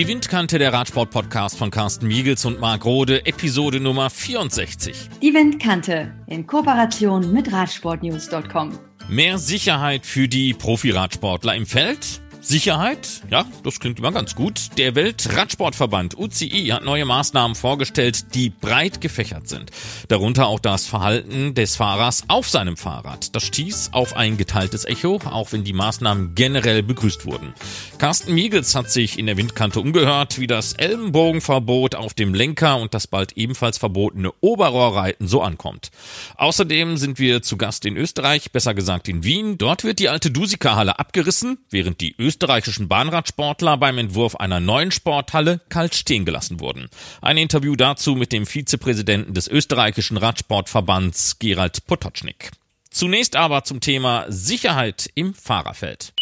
Die Windkante der Radsport-Podcast von Carsten Miegels und Marc Rode, Episode Nummer 64. Die Windkante in Kooperation mit Radsportnews.com. Mehr Sicherheit für die Profiradsportler im Feld? Sicherheit? Ja, das klingt immer ganz gut. Der Weltradsportverband UCI hat neue Maßnahmen vorgestellt, die breit gefächert sind. Darunter auch das Verhalten des Fahrers auf seinem Fahrrad. Das stieß auf ein geteiltes Echo, auch wenn die Maßnahmen generell begrüßt wurden. Carsten Miegels hat sich in der Windkante umgehört, wie das Ellenbogenverbot auf dem Lenker und das bald ebenfalls verbotene Oberrohrreiten so ankommt. Außerdem sind wir zu Gast in Österreich, besser gesagt in Wien. Dort wird die alte Dusika-Halle abgerissen, während die österreichischen Bahnradsportler beim Entwurf einer neuen Sporthalle kalt stehen gelassen wurden. Ein Interview dazu mit dem Vizepräsidenten des österreichischen Radsportverbands Gerald Potocznik. Zunächst aber zum Thema Sicherheit im Fahrerfeld.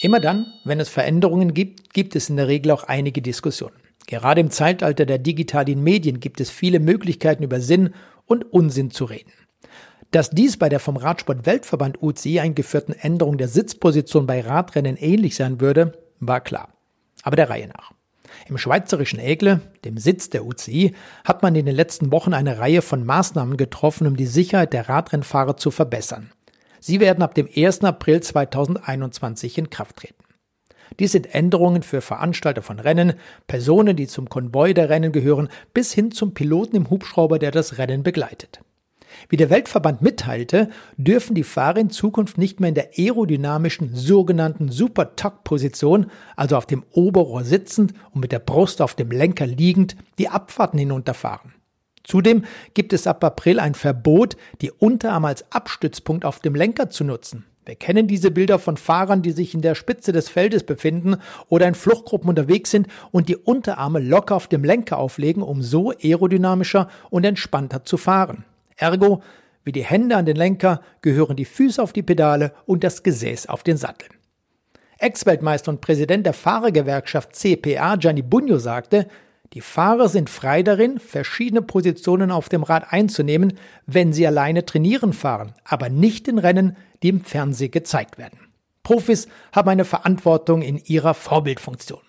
Immer dann, wenn es Veränderungen gibt, gibt es in der Regel auch einige Diskussionen. Gerade im Zeitalter der digitalen Medien gibt es viele Möglichkeiten über Sinn und Unsinn zu reden. Dass dies bei der vom Radsport-Weltverband UCI eingeführten Änderung der Sitzposition bei Radrennen ähnlich sein würde, war klar. Aber der Reihe nach. Im schweizerischen Egle, dem Sitz der UCI, hat man in den letzten Wochen eine Reihe von Maßnahmen getroffen, um die Sicherheit der Radrennfahrer zu verbessern. Sie werden ab dem 1. April 2021 in Kraft treten. Dies sind Änderungen für Veranstalter von Rennen, Personen, die zum Konvoi der Rennen gehören, bis hin zum Piloten im Hubschrauber, der das Rennen begleitet. Wie der Weltverband mitteilte, dürfen die Fahrer in Zukunft nicht mehr in der aerodynamischen sogenannten Super-Tuck-Position, also auf dem Oberrohr sitzend und mit der Brust auf dem Lenker liegend, die Abfahrten hinunterfahren. Zudem gibt es ab April ein Verbot, die Unterarme als Abstützpunkt auf dem Lenker zu nutzen. Wir kennen diese Bilder von Fahrern, die sich in der Spitze des Feldes befinden oder in Fluchtgruppen unterwegs sind und die Unterarme locker auf dem Lenker auflegen, um so aerodynamischer und entspannter zu fahren. Ergo, wie die Hände an den Lenker gehören die Füße auf die Pedale und das Gesäß auf den Sattel. Ex-Weltmeister und Präsident der Fahrergewerkschaft CPA Gianni Bugno sagte, die Fahrer sind frei darin, verschiedene Positionen auf dem Rad einzunehmen, wenn sie alleine trainieren fahren, aber nicht in Rennen, die im Fernsehen gezeigt werden. Profis haben eine Verantwortung in ihrer Vorbildfunktion.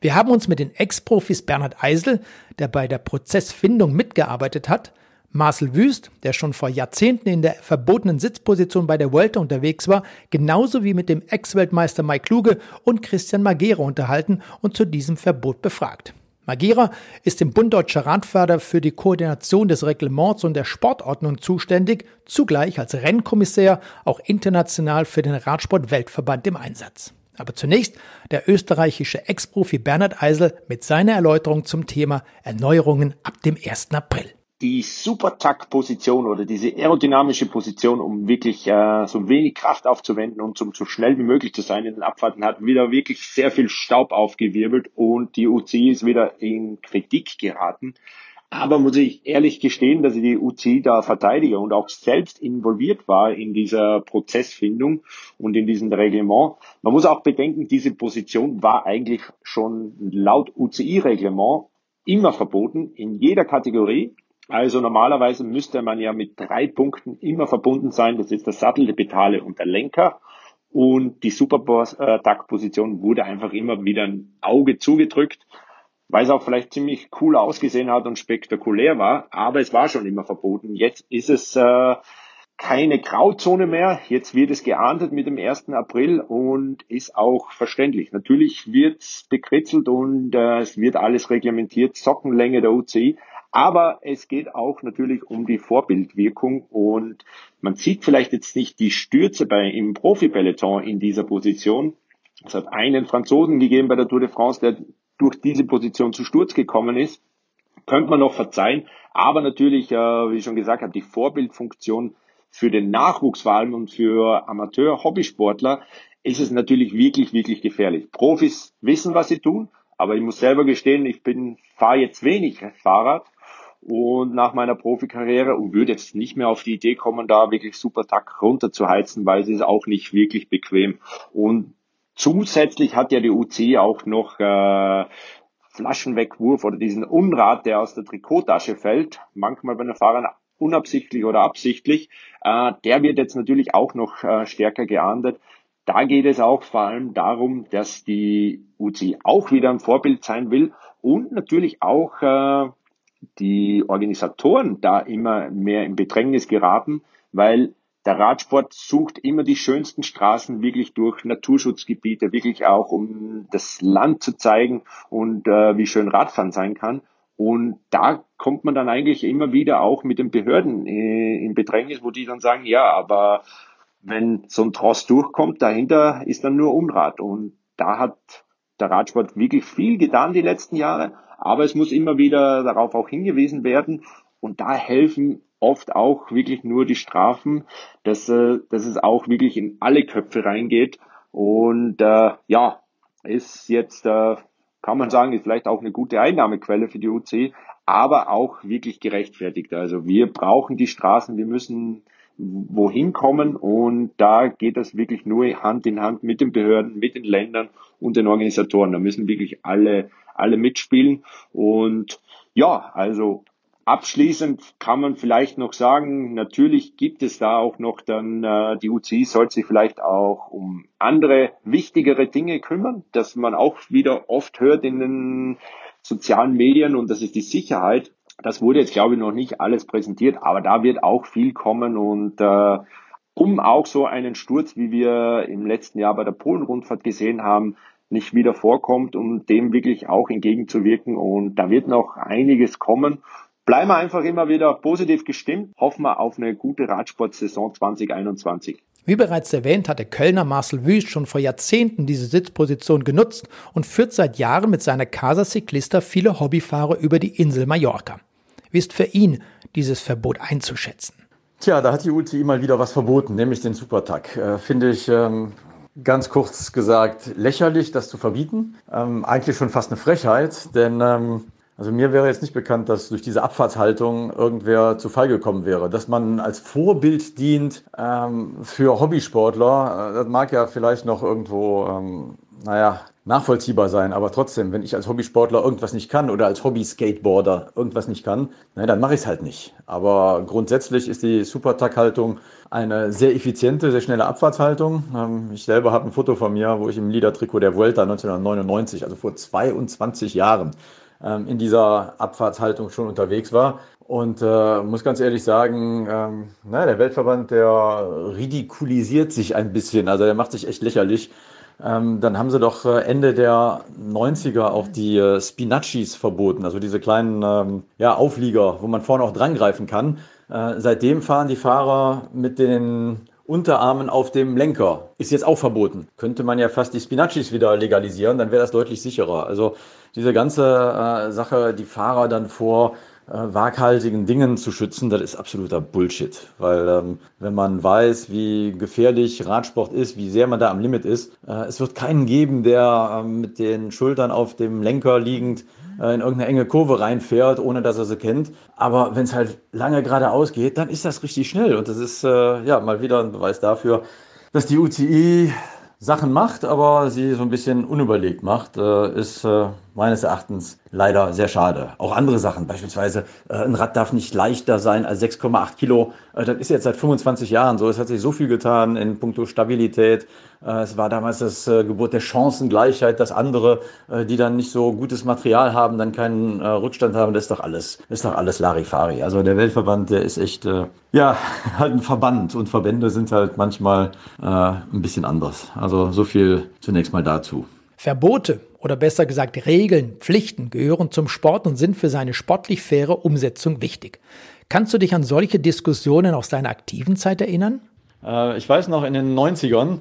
Wir haben uns mit den Ex-Profis Bernhard Eisel, der bei der Prozessfindung mitgearbeitet hat, Marcel Wüst, der schon vor Jahrzehnten in der verbotenen Sitzposition bei der Vuelta unterwegs war, genauso wie mit dem Ex-Weltmeister Mike Kluge und Christian Magera unterhalten und zu diesem Verbot befragt. Magera ist im Bund Deutscher Radfahrer für die Koordination des Reglements und der Sportordnung zuständig, zugleich als Rennkommissär auch international für den Radsport-Weltverband im Einsatz. Aber zunächst der österreichische Ex-Profi Bernhard Eisel mit seiner Erläuterung zum Thema Erneuerungen ab dem 1. April die Super-Tack-Position oder diese aerodynamische Position, um wirklich äh, so wenig Kraft aufzuwenden und um so schnell wie möglich zu sein in den Abfahrten, hat wieder wirklich sehr viel Staub aufgewirbelt und die UCI ist wieder in Kritik geraten. Aber muss ich ehrlich gestehen, dass ich die UCI da verteidige und auch selbst involviert war in dieser Prozessfindung und in diesem Reglement. Man muss auch bedenken, diese Position war eigentlich schon laut UCI-Reglement immer verboten in jeder Kategorie also normalerweise müsste man ja mit drei Punkten immer verbunden sein. Das ist der Sattel, die Pedale und der Lenker. Und die Superboss-Taktposition wurde einfach immer wieder ein Auge zugedrückt, weil es auch vielleicht ziemlich cool ausgesehen hat und spektakulär war. Aber es war schon immer verboten. Jetzt ist es äh, keine Grauzone mehr. Jetzt wird es geahndet mit dem 1. April und ist auch verständlich. Natürlich wird es bekritzelt und äh, es wird alles reglementiert. Sockenlänge der UCI. Aber es geht auch natürlich um die Vorbildwirkung und man sieht vielleicht jetzt nicht die Stürze bei im Profi-Peloton in dieser Position. Es hat einen Franzosen gegeben bei der Tour de France, der durch diese Position zu Sturz gekommen ist. Könnte man noch verzeihen. Aber natürlich, äh, wie ich schon gesagt habe, die Vorbildfunktion für den Nachwuchs vor allem und für Amateur-Hobbysportler ist es natürlich wirklich, wirklich gefährlich. Profis wissen, was sie tun, aber ich muss selber gestehen, ich bin, fahre jetzt wenig Fahrrad und nach meiner Profikarriere und würde jetzt nicht mehr auf die Idee kommen, da wirklich super Tack runterzuheizen, weil es ist auch nicht wirklich bequem. Und zusätzlich hat ja die UC auch noch äh, Flaschenwegwurf oder diesen Unrat, der aus der Trikottasche fällt, manchmal bei den Fahrern unabsichtlich oder absichtlich, äh, der wird jetzt natürlich auch noch äh, stärker geahndet. da geht es auch vor allem darum, dass die UCI auch wieder ein Vorbild sein will und natürlich auch äh, die Organisatoren da immer mehr in Bedrängnis geraten, weil der Radsport sucht immer die schönsten Straßen wirklich durch Naturschutzgebiete, wirklich auch um das Land zu zeigen und äh, wie schön Radfahren sein kann. Und da kommt man dann eigentlich immer wieder auch mit den Behörden äh, in Bedrängnis, wo die dann sagen, ja, aber wenn so ein Tross durchkommt, dahinter ist dann nur Unrat. Und da hat der Radsport wirklich viel getan die letzten Jahre, aber es muss immer wieder darauf auch hingewiesen werden. Und da helfen oft auch wirklich nur die Strafen, dass, äh, dass es auch wirklich in alle Köpfe reingeht. Und äh, ja, ist jetzt, äh, kann man sagen, ist vielleicht auch eine gute Einnahmequelle für die UC, aber auch wirklich gerechtfertigt. Also wir brauchen die Straßen, wir müssen wohin kommen und da geht das wirklich nur Hand in Hand mit den Behörden, mit den Ländern und den Organisatoren. Da müssen wirklich alle, alle mitspielen und ja, also Abschließend kann man vielleicht noch sagen, natürlich gibt es da auch noch dann, äh, die UCI sollte sich vielleicht auch um andere wichtigere Dinge kümmern, dass man auch wieder oft hört in den sozialen Medien und das ist die Sicherheit. Das wurde jetzt, glaube ich, noch nicht alles präsentiert, aber da wird auch viel kommen und äh, um auch so einen Sturz, wie wir im letzten Jahr bei der Polen-Rundfahrt gesehen haben, nicht wieder vorkommt, um dem wirklich auch entgegenzuwirken. Und da wird noch einiges kommen bleiben wir einfach immer wieder positiv gestimmt, hoffen wir auf eine gute Radsportsaison 2021. Wie bereits erwähnt, hat der Kölner Marcel Wüst schon vor Jahrzehnten diese Sitzposition genutzt und führt seit Jahren mit seiner Casa Ciclista viele Hobbyfahrer über die Insel Mallorca. Wie ist für ihn dieses Verbot einzuschätzen? Tja, da hat die UCI mal wieder was verboten, nämlich den Supertag. Äh, Finde ich ähm, ganz kurz gesagt lächerlich, das zu verbieten. Ähm, eigentlich schon fast eine Frechheit, denn ähm, also mir wäre jetzt nicht bekannt, dass durch diese Abfahrtshaltung irgendwer zu Fall gekommen wäre. Dass man als Vorbild dient ähm, für Hobbysportler, äh, das mag ja vielleicht noch irgendwo, ähm, naja, nachvollziehbar sein. Aber trotzdem, wenn ich als Hobbysportler irgendwas nicht kann oder als Hobby-Skateboarder irgendwas nicht kann, na, dann mache ich es halt nicht. Aber grundsätzlich ist die Supertag-Haltung eine sehr effiziente, sehr schnelle Abfahrtshaltung. Ähm, ich selber habe ein Foto von mir, wo ich im Liedertrikot der Vuelta 1999, also vor 22 Jahren, ähm, in dieser Abfahrtshaltung schon unterwegs war. Und äh, muss ganz ehrlich sagen, ähm, na, der Weltverband, der ridikulisiert sich ein bisschen, also der macht sich echt lächerlich. Ähm, dann haben sie doch äh, Ende der 90er auch die äh, Spinaccis verboten, also diese kleinen ähm, ja, Auflieger, wo man vorne auch drangreifen kann. Äh, seitdem fahren die Fahrer mit den Unterarmen auf dem Lenker. Ist jetzt auch verboten. Könnte man ja fast die Spinaccis wieder legalisieren, dann wäre das deutlich sicherer. Also diese ganze äh, Sache, die Fahrer dann vor waghalsigen Dingen zu schützen, das ist absoluter Bullshit. Weil ähm, wenn man weiß, wie gefährlich Radsport ist, wie sehr man da am Limit ist, äh, es wird keinen geben, der äh, mit den Schultern auf dem Lenker liegend äh, in irgendeine enge Kurve reinfährt, ohne dass er sie kennt. Aber wenn es halt lange geradeaus geht, dann ist das richtig schnell. Und das ist äh, ja mal wieder ein Beweis dafür, dass die UCI Sachen macht, aber sie so ein bisschen unüberlegt macht, äh, ist äh, meines Erachtens leider sehr schade. Auch andere Sachen, beispielsweise äh, ein Rad darf nicht leichter sein als 6,8 Kilo. Äh, das ist jetzt seit 25 Jahren so. Es hat sich so viel getan in puncto Stabilität. Äh, es war damals das äh, Gebot der Chancengleichheit, dass andere, äh, die dann nicht so gutes Material haben, dann keinen äh, Rückstand haben. Das ist doch alles, ist doch alles Larifari. Also der Weltverband, der ist echt, ja, halt ein Verband und Verbände sind halt manchmal ein bisschen anders. Also so viel zunächst mal dazu. Verbote oder besser gesagt Regeln, Pflichten gehören zum Sport und sind für seine sportlich faire Umsetzung wichtig. Kannst du dich an solche Diskussionen aus deiner aktiven Zeit erinnern? Äh, ich weiß noch, in den 90ern,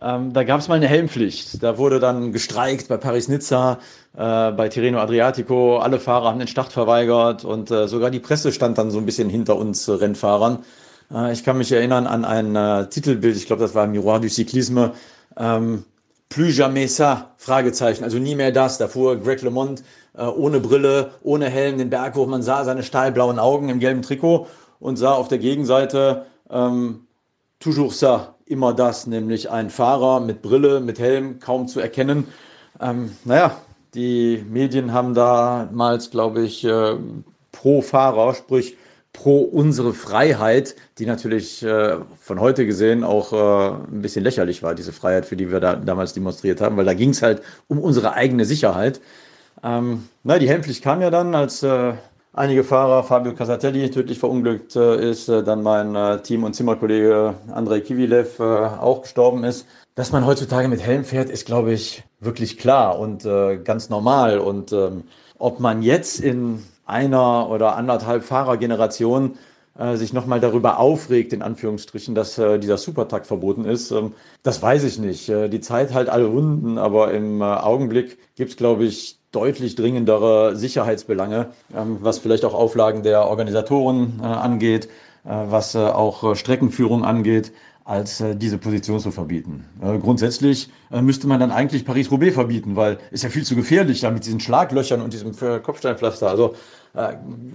ähm, da gab es mal eine Helmpflicht. Da wurde dann gestreikt bei Paris-Nizza, äh, bei Tirreno Adriatico. Alle Fahrer haben den Start verweigert und äh, sogar die Presse stand dann so ein bisschen hinter uns äh, Rennfahrern. Äh, ich kann mich erinnern an ein äh, Titelbild, ich glaube, das war Miroir du Cyclisme. Ähm, Plus jamais ça? Fragezeichen. Also nie mehr das. Da fuhr Greg LeMond äh, ohne Brille, ohne Helm den Berg hoch. Man sah seine stahlblauen Augen im gelben Trikot und sah auf der Gegenseite ähm, toujours ça, immer das, nämlich ein Fahrer mit Brille, mit Helm, kaum zu erkennen. Ähm, naja, die Medien haben damals, glaube ich, äh, pro Fahrer, sprich pro unsere Freiheit, die natürlich äh, von heute gesehen auch äh, ein bisschen lächerlich war, diese Freiheit, für die wir da damals demonstriert haben, weil da ging es halt um unsere eigene Sicherheit. Ähm, na, die Helmpflicht kam ja dann, als äh, einige Fahrer, Fabio Casatelli tödlich verunglückt äh, ist, äh, dann mein äh, Team- und Zimmerkollege Andrei Kivilev auch gestorben ist. Dass man heutzutage mit Helm fährt, ist, glaube ich, wirklich klar und ganz normal. Und ähm, ob man jetzt in einer oder anderthalb Fahrergeneration äh, sich nochmal darüber aufregt, in Anführungsstrichen, dass äh, dieser Supertakt verboten ist, ähm, das weiß ich nicht. Äh, die Zeit halt alle Runden, aber im äh, Augenblick gibt es, glaube ich, deutlich dringendere Sicherheitsbelange, ähm, was vielleicht auch Auflagen der Organisatoren äh, angeht, äh, was auch Streckenführung angeht als äh, diese Position zu verbieten. Äh, grundsätzlich äh, müsste man dann eigentlich Paris-Roubaix verbieten, weil ist ja viel zu gefährlich da mit diesen Schlaglöchern und diesem Kopfsteinpflaster. Also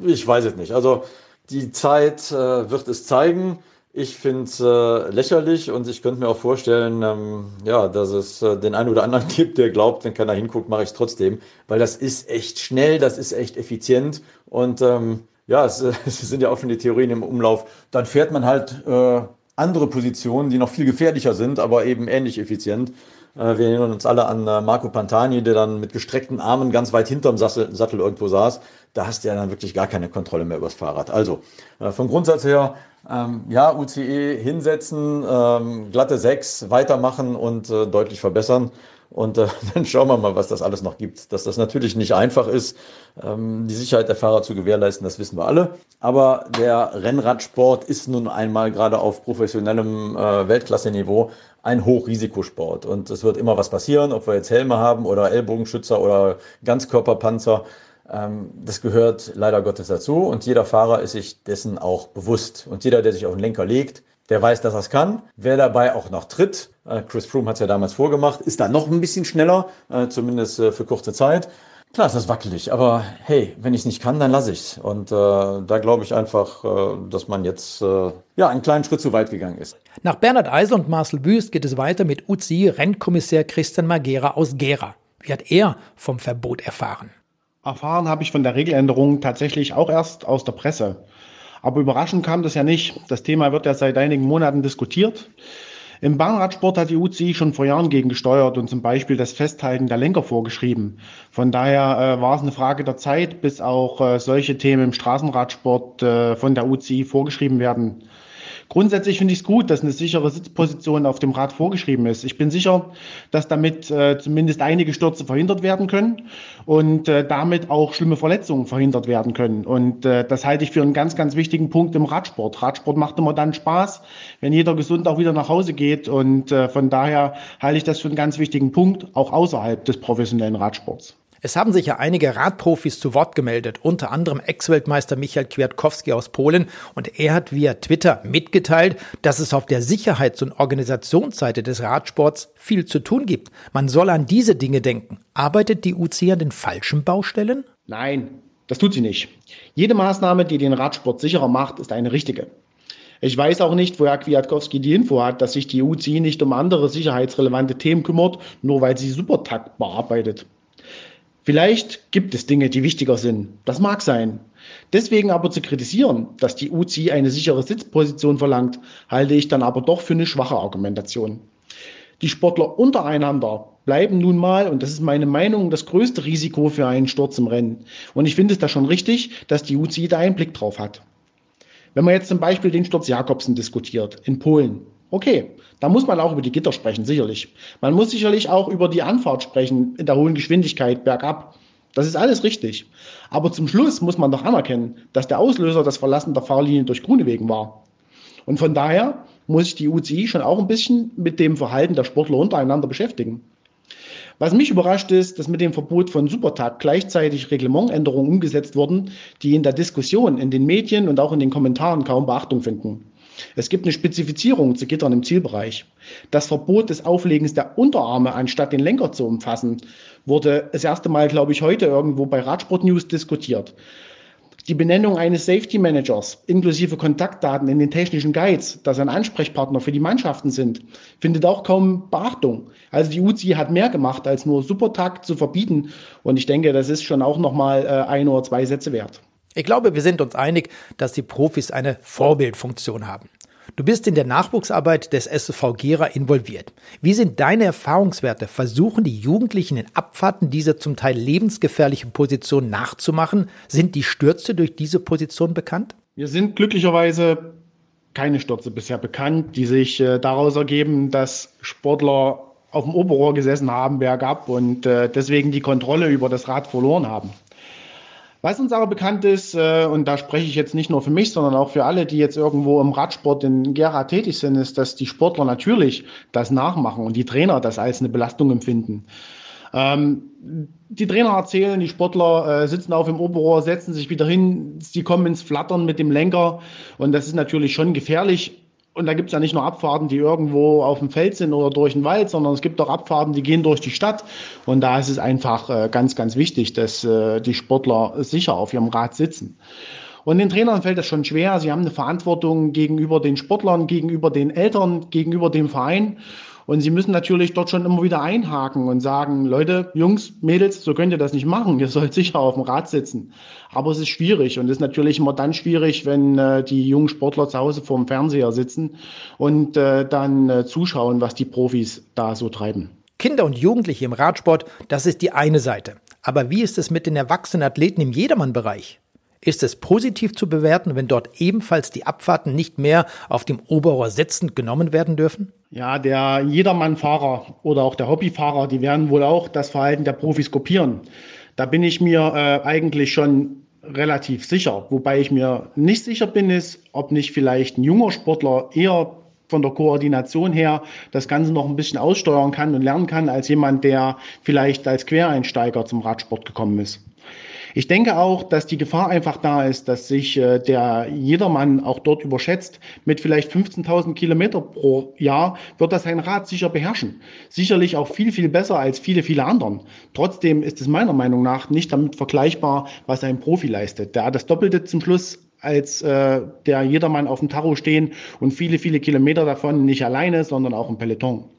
ich weiß es nicht. Also die Zeit wird es zeigen. Ich finde es äh, lächerlich und ich könnte mir auch vorstellen, ähm, ja, dass es äh, den einen oder anderen gibt, der glaubt, wenn keiner hinguckt, mache ich es trotzdem, weil das ist echt schnell, das ist echt effizient und ähm, ja, es, es, sind ja die Theorien im Umlauf. Dann fährt man halt äh, andere Positionen, die noch viel gefährlicher sind, aber eben ähnlich effizient. Äh, wir erinnern uns alle an äh, Marco Pantani, der dann mit gestreckten Armen ganz weit hinterm Sattel, irgendwo saß. Da hast du ja dann wirklich gar keine Kontrolle mehr übers Fahrrad. Also äh, vom Grundsatz her, ähm, ja, UCE hinsetzen, ähm, glatte 6, weitermachen und deutlich verbessern. Und äh, dann schauen wir mal, was das alles noch gibt. Dass das natürlich nicht einfach ist, ähm, die Sicherheit der Fahrer zu gewährleisten, das wissen wir alle. Aber der Rennradsport ist nun einmal gerade auf professionellem äh, Weltklasse-Niveau ein Hochrisikosport. Und es wird immer was passieren, ob wir jetzt Helme haben oder Ellbogenschützer oder Ganzkörperpanzer. Ähm, das gehört leider Gottes dazu. Und jeder Fahrer ist sich dessen auch bewusst. Und jeder, der sich auf den Lenker legt, der weiß, dass er es kann. Wer dabei auch noch tritt, äh, Chris Froome hat es ja damals vorgemacht, ist da noch ein bisschen schneller, äh, zumindest äh, für kurze Zeit. Klar ist das wackelig, aber hey, wenn ich es nicht kann, dann lasse ich es. Und äh, da glaube ich einfach, äh, dass man jetzt äh, ja einen kleinen Schritt zu weit gegangen ist. Nach Bernhard Eisel und Marcel Wüst geht es weiter mit UCI-Rennkommissär Christian Magera aus Gera. Wie hat er vom Verbot erfahren? Erfahren habe ich von der Regeländerung tatsächlich auch erst aus der Presse. Aber überraschend kam das ja nicht. Das Thema wird ja seit einigen Monaten diskutiert. Im Bahnradsport hat die UCI schon vor Jahren gegen gesteuert und zum Beispiel das Festhalten der Lenker vorgeschrieben. Von daher äh, war es eine Frage der Zeit, bis auch äh, solche Themen im Straßenradsport äh, von der UCI vorgeschrieben werden. Grundsätzlich finde ich es gut, dass eine sichere Sitzposition auf dem Rad vorgeschrieben ist. Ich bin sicher, dass damit äh, zumindest einige Stürze verhindert werden können und äh, damit auch schlimme Verletzungen verhindert werden können. Und äh, das halte ich für einen ganz, ganz wichtigen Punkt im Radsport. Radsport macht immer dann Spaß, wenn jeder gesund auch wieder nach Hause geht. Und äh, von daher halte ich das für einen ganz wichtigen Punkt, auch außerhalb des professionellen Radsports. Es haben sich ja einige Radprofis zu Wort gemeldet, unter anderem Ex-Weltmeister Michael Kwiatkowski aus Polen. Und er hat via Twitter mitgeteilt, dass es auf der Sicherheits- und Organisationsseite des Radsports viel zu tun gibt. Man soll an diese Dinge denken. Arbeitet die UCI an den falschen Baustellen? Nein, das tut sie nicht. Jede Maßnahme, die den Radsport sicherer macht, ist eine richtige. Ich weiß auch nicht, woher Kwiatkowski die Info hat, dass sich die UCI nicht um andere sicherheitsrelevante Themen kümmert, nur weil sie Supertakt bearbeitet. Vielleicht gibt es Dinge, die wichtiger sind. Das mag sein. Deswegen aber zu kritisieren, dass die UCI eine sichere Sitzposition verlangt, halte ich dann aber doch für eine schwache Argumentation. Die Sportler untereinander bleiben nun mal, und das ist meine Meinung, das größte Risiko für einen Sturz im Rennen. Und ich finde es da schon richtig, dass die UCI da einen Blick drauf hat. Wenn man jetzt zum Beispiel den Sturz Jakobsen diskutiert in Polen, Okay, da muss man auch über die Gitter sprechen, sicherlich. Man muss sicherlich auch über die Anfahrt sprechen in der hohen Geschwindigkeit bergab. Das ist alles richtig. Aber zum Schluss muss man doch anerkennen, dass der Auslöser das Verlassen der Fahrlinie durch Grunewegen war. Und von daher muss sich die UCI schon auch ein bisschen mit dem Verhalten der Sportler untereinander beschäftigen. Was mich überrascht ist, dass mit dem Verbot von Supertag gleichzeitig Reglementänderungen umgesetzt wurden, die in der Diskussion, in den Medien und auch in den Kommentaren kaum Beachtung finden. Es gibt eine Spezifizierung zu Gittern im Zielbereich. Das Verbot des Auflegens der Unterarme anstatt den Lenker zu umfassen, wurde das erste Mal, glaube ich, heute irgendwo bei Radsport News diskutiert. Die Benennung eines Safety Managers inklusive Kontaktdaten in den technischen Guides, dass ein Ansprechpartner für die Mannschaften sind, findet auch kaum Beachtung. Also die UCI hat mehr gemacht, als nur Supertakt zu verbieten. Und ich denke, das ist schon auch nochmal äh, ein oder zwei Sätze wert. Ich glaube, wir sind uns einig, dass die Profis eine Vorbildfunktion haben. Du bist in der Nachwuchsarbeit des SSV Gera involviert. Wie sind deine Erfahrungswerte? Versuchen die Jugendlichen in Abfahrten diese zum Teil lebensgefährliche Position nachzumachen? Sind die Stürze durch diese Position bekannt? Wir sind glücklicherweise keine Stürze bisher bekannt, die sich äh, daraus ergeben, dass Sportler auf dem Oberrohr gesessen haben bergab und äh, deswegen die Kontrolle über das Rad verloren haben. Was uns aber bekannt ist, äh, und da spreche ich jetzt nicht nur für mich, sondern auch für alle, die jetzt irgendwo im Radsport in Gera tätig sind, ist, dass die Sportler natürlich das nachmachen und die Trainer das als eine Belastung empfinden. Ähm, die Trainer erzählen, die Sportler äh, sitzen auf dem Oberrohr, setzen sich wieder hin, sie kommen ins Flattern mit dem Lenker und das ist natürlich schon gefährlich und da gibt es ja nicht nur Abfahrten, die irgendwo auf dem Feld sind oder durch den Wald, sondern es gibt auch Abfahrten, die gehen durch die Stadt. Und da ist es einfach äh, ganz, ganz wichtig, dass äh, die Sportler sicher auf ihrem Rad sitzen. Und den Trainern fällt das schon schwer. Sie haben eine Verantwortung gegenüber den Sportlern, gegenüber den Eltern, gegenüber dem Verein. Und sie müssen natürlich dort schon immer wieder einhaken und sagen, Leute, Jungs, Mädels, so könnt ihr das nicht machen. Ihr sollt sicher auf dem Rad sitzen. Aber es ist schwierig und es ist natürlich immer dann schwierig, wenn äh, die jungen Sportler zu Hause vorm Fernseher sitzen und äh, dann äh, zuschauen, was die Profis da so treiben. Kinder und Jugendliche im Radsport, das ist die eine Seite. Aber wie ist es mit den erwachsenen Athleten im Jedermann-Bereich? Ist es positiv zu bewerten, wenn dort ebenfalls die Abfahrten nicht mehr auf dem Oberrohr sitzend genommen werden dürfen? Ja, der Jedermann-Fahrer oder auch der Hobbyfahrer, die werden wohl auch das Verhalten der Profis kopieren. Da bin ich mir äh, eigentlich schon relativ sicher. Wobei ich mir nicht sicher bin, ist, ob nicht vielleicht ein junger Sportler eher von der Koordination her das Ganze noch ein bisschen aussteuern kann und lernen kann, als jemand, der vielleicht als Quereinsteiger zum Radsport gekommen ist. Ich denke auch, dass die Gefahr einfach da ist, dass sich äh, der Jedermann auch dort überschätzt. Mit vielleicht 15.000 Kilometer pro Jahr wird das sein Rad sicher beherrschen. Sicherlich auch viel, viel besser als viele, viele anderen. Trotzdem ist es meiner Meinung nach nicht damit vergleichbar, was ein Profi leistet. Der hat das Doppelte zum Schluss als äh, der Jedermann auf dem Tarot stehen und viele, viele Kilometer davon nicht alleine, sondern auch im Peloton.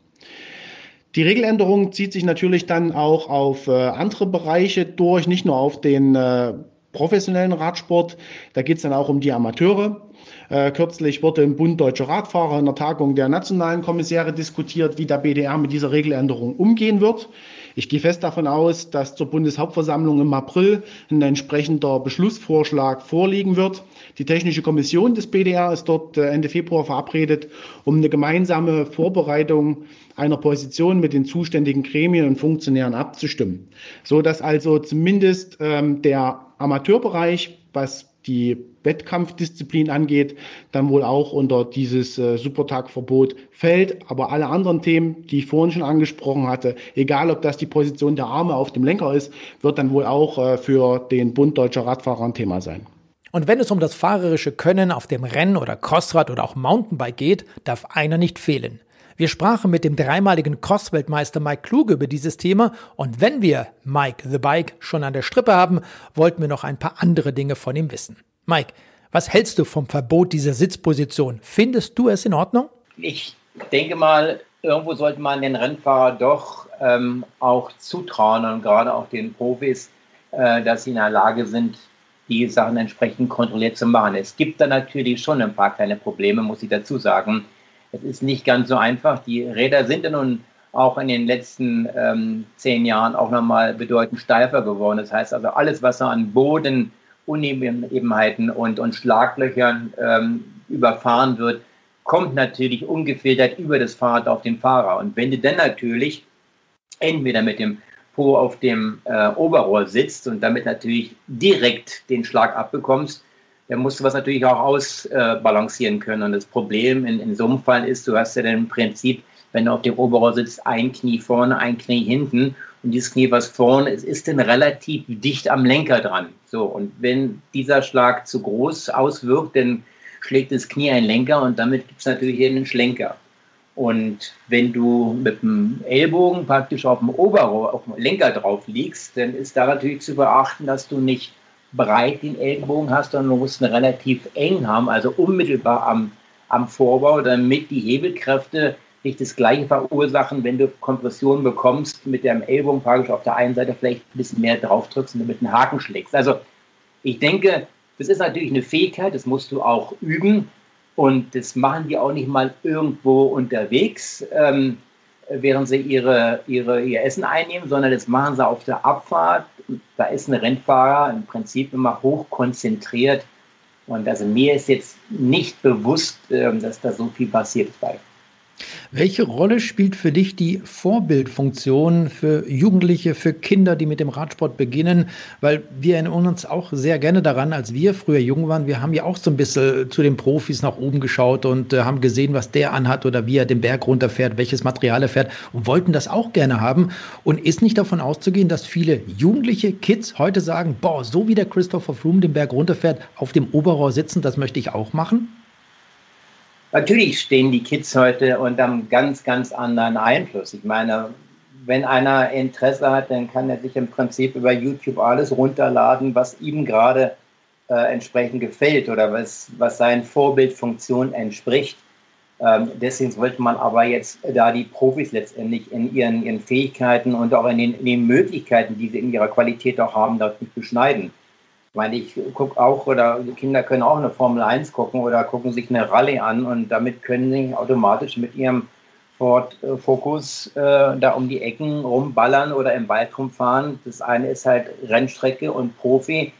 Die Regeländerung zieht sich natürlich dann auch auf äh, andere Bereiche durch, nicht nur auf den äh, professionellen Radsport. Da geht es dann auch um die Amateure. Äh, kürzlich wurde im Bund Deutscher Radfahrer in der Tagung der nationalen Kommissäre diskutiert, wie der BDR mit dieser Regeländerung umgehen wird. Ich gehe fest davon aus, dass zur Bundeshauptversammlung im April ein entsprechender Beschlussvorschlag vorliegen wird. Die Technische Kommission des BDR ist dort äh, Ende Februar verabredet, um eine gemeinsame Vorbereitung einer Position mit den zuständigen Gremien und Funktionären abzustimmen, so dass also zumindest ähm, der Amateurbereich, was die Wettkampfdisziplin angeht, dann wohl auch unter dieses äh, Supertag-Verbot fällt. Aber alle anderen Themen, die ich vorhin schon angesprochen hatte, egal ob das die Position der Arme auf dem Lenker ist, wird dann wohl auch äh, für den Bund deutscher Radfahrer ein Thema sein. Und wenn es um das fahrerische Können auf dem Renn- oder Crossrad oder auch Mountainbike geht, darf einer nicht fehlen. Wir sprachen mit dem dreimaligen Cross-Weltmeister Mike Kluge über dieses Thema und wenn wir Mike the Bike schon an der Strippe haben, wollten wir noch ein paar andere Dinge von ihm wissen. Mike, was hältst du vom Verbot dieser Sitzposition? Findest du es in Ordnung? Ich denke mal, irgendwo sollte man den Rennfahrer doch ähm, auch zutrauen und gerade auch den Profis, äh, dass sie in der Lage sind, die Sachen entsprechend kontrolliert zu machen. Es gibt da natürlich schon ein paar kleine Probleme, muss ich dazu sagen. Es ist nicht ganz so einfach. Die Räder sind ja nun auch in den letzten ähm, zehn Jahren auch nochmal bedeutend steifer geworden. Das heißt also, alles, was so an Boden, Unebenheiten und, und Schlaglöchern ähm, überfahren wird, kommt natürlich ungefiltert über das Fahrrad auf den Fahrer. Und wenn du dann natürlich entweder mit dem Po auf dem äh, Oberrohr sitzt und damit natürlich direkt den Schlag abbekommst, der musste was natürlich auch ausbalancieren können. Und das Problem in, in so einem Fall ist, du hast ja dann im Prinzip, wenn du auf dem Oberrohr sitzt, ein Knie vorne, ein Knie hinten. Und dieses Knie, was vorne ist, ist dann relativ dicht am Lenker dran. So, und wenn dieser Schlag zu groß auswirkt, dann schlägt das Knie einen Lenker und damit gibt es natürlich hier einen Schlenker. Und wenn du mit dem Ellbogen praktisch auf dem Oberrohr, auf dem Lenker drauf liegst, dann ist da natürlich zu beachten, dass du nicht breit den Ellenbogen hast, sondern du musst ihn relativ eng haben, also unmittelbar am, am Vorbau, damit die Hebelkräfte nicht das gleiche verursachen, wenn du Kompression bekommst, mit dem Ellbogen praktisch auf der einen Seite vielleicht ein bisschen mehr drauf drückst und damit einen Haken schlägst. Also ich denke, Das ist natürlich eine Fähigkeit, das musst du auch üben. Und das machen die auch nicht mal irgendwo unterwegs, ähm, während sie ihre, ihre, ihr Essen einnehmen, sondern das machen sie auf der Abfahrt. Da ist ein Rennfahrer im Prinzip immer hoch konzentriert. Und also mir ist jetzt nicht bewusst, ähm, dass da so viel passiert ist bei welche Rolle spielt für dich die Vorbildfunktion für Jugendliche, für Kinder, die mit dem Radsport beginnen? Weil wir erinnern uns auch sehr gerne daran, als wir früher jung waren, wir haben ja auch so ein bisschen zu den Profis nach oben geschaut und äh, haben gesehen, was der anhat oder wie er den Berg runterfährt, welches Material er fährt und wollten das auch gerne haben. Und ist nicht davon auszugehen, dass viele jugendliche Kids heute sagen, boah, so wie der Christopher Froome den Berg runterfährt, auf dem Oberrohr sitzen, das möchte ich auch machen? Natürlich stehen die Kids heute unter einem ganz, ganz anderen Einfluss. Ich meine, wenn einer Interesse hat, dann kann er sich im Prinzip über YouTube alles runterladen, was ihm gerade äh, entsprechend gefällt oder was, was seinen Vorbildfunktionen entspricht. Ähm, deswegen sollte man aber jetzt da die Profis letztendlich in ihren, ihren Fähigkeiten und auch in den, in den Möglichkeiten, die sie in ihrer Qualität auch haben, dort nicht beschneiden. Ich meine, ich gucke auch, oder Kinder können auch eine Formel 1 gucken oder gucken sich eine Rallye an und damit können sie automatisch mit ihrem Ford äh, Focus äh, da um die Ecken rumballern oder im Wald rumfahren. Das eine ist halt Rennstrecke und Profi.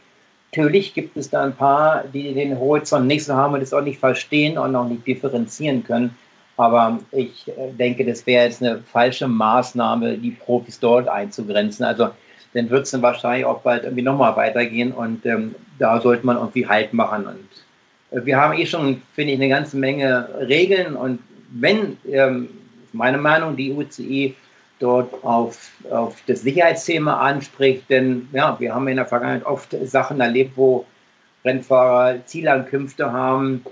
Natürlich gibt es da ein paar, die den Horizont nicht so haben und das auch nicht verstehen und auch nicht differenzieren können. Aber ich äh, denke, das wäre jetzt eine falsche Maßnahme, die Profis dort einzugrenzen. Also dann wird es dann wahrscheinlich auch bald irgendwie nochmal weitergehen und ähm, da sollte man irgendwie Halt machen. Und äh, wir haben eh schon, finde ich, eine ganze Menge Regeln und wenn, ähm, meine Meinung, die UCI dort auf, auf das Sicherheitsthema anspricht, denn ja, wir haben in der Vergangenheit oft Sachen erlebt, wo Rennfahrer Zielankünfte haben,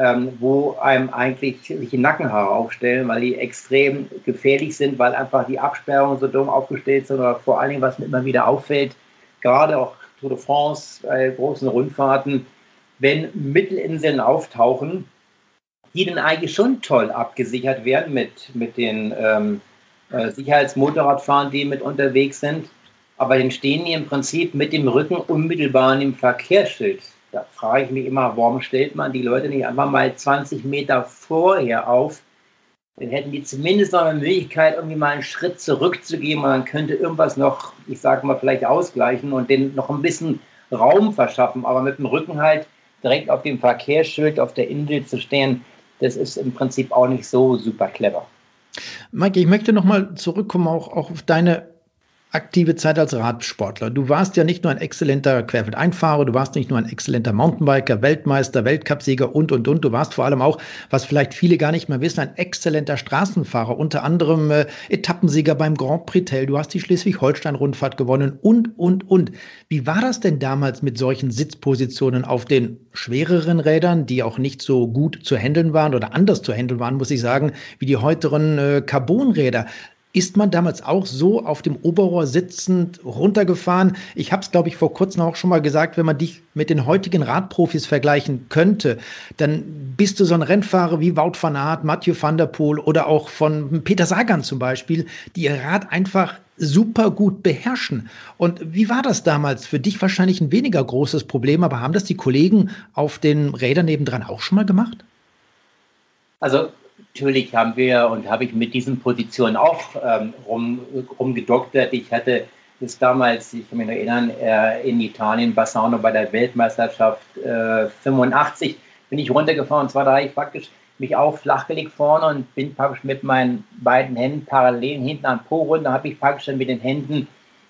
ähm, wo einem eigentlich sich die Nackenhaare aufstellen, weil die extrem gefährlich sind, weil einfach die Absperrungen so dumm aufgestellt sind oder vor allen Dingen, was mir immer wieder auffällt, gerade auch Tour de France, bei großen Rundfahrten, wenn Mittelinseln auftauchen, die dann eigentlich schon toll abgesichert werden mit, mit den ähm, äh, Sicherheitsmotorradfahrern, die mit unterwegs sind. Aber dann stehen die im Prinzip mit dem Rücken unmittelbar an dem Verkehrsschild. Da frage ich mich immer, warum stellt man die Leute nicht einfach mal 20 Meter vorher auf? Dann hätten die zumindest noch eine Möglichkeit, irgendwie mal einen Schritt zurückzugehen und dann könnte irgendwas noch, ich sage mal, vielleicht ausgleichen und denen noch ein bisschen Raum verschaffen. Aber mit dem Rücken halt direkt auf dem Verkehrsschild auf der Insel zu stehen, das ist im Prinzip auch nicht so super clever. Mike, ich möchte nochmal zurückkommen auch, auch auf deine aktive Zeit als Radsportler. Du warst ja nicht nur ein exzellenter Querfeldeinfahrer, du warst nicht nur ein exzellenter Mountainbiker, Weltmeister, Weltcupsieger und, und, und. Du warst vor allem auch, was vielleicht viele gar nicht mehr wissen, ein exzellenter Straßenfahrer, unter anderem äh, Etappensieger beim Grand Prix Tell. Du hast die Schleswig-Holstein-Rundfahrt gewonnen und, und, und. Wie war das denn damals mit solchen Sitzpositionen auf den schwereren Rädern, die auch nicht so gut zu handeln waren oder anders zu handeln waren, muss ich sagen, wie die heuteren äh, Carbonräder? Ist man damals auch so auf dem Oberrohr sitzend runtergefahren? Ich habe es, glaube ich, vor kurzem auch schon mal gesagt, wenn man dich mit den heutigen Radprofis vergleichen könnte, dann bist du so ein Rennfahrer wie Wout van Aert, Mathieu van der Poel oder auch von Peter Sagan zum Beispiel, die ihr Rad einfach super gut beherrschen. Und wie war das damals? Für dich wahrscheinlich ein weniger großes Problem, aber haben das die Kollegen auf den Rädern nebendran auch schon mal gemacht? Also natürlich haben wir und habe ich mit diesen Positionen auch ähm, rum, rumgedoktert. Ich hatte das damals, ich kann mich noch erinnern, äh, in Italien, Bassano bei der Weltmeisterschaft äh, 85 bin ich runtergefahren. Und zwar da habe ich praktisch mich auch flachgelegt vorne und bin praktisch mit meinen beiden Händen parallel hinten am Po runter, habe ich praktisch dann mit den Händen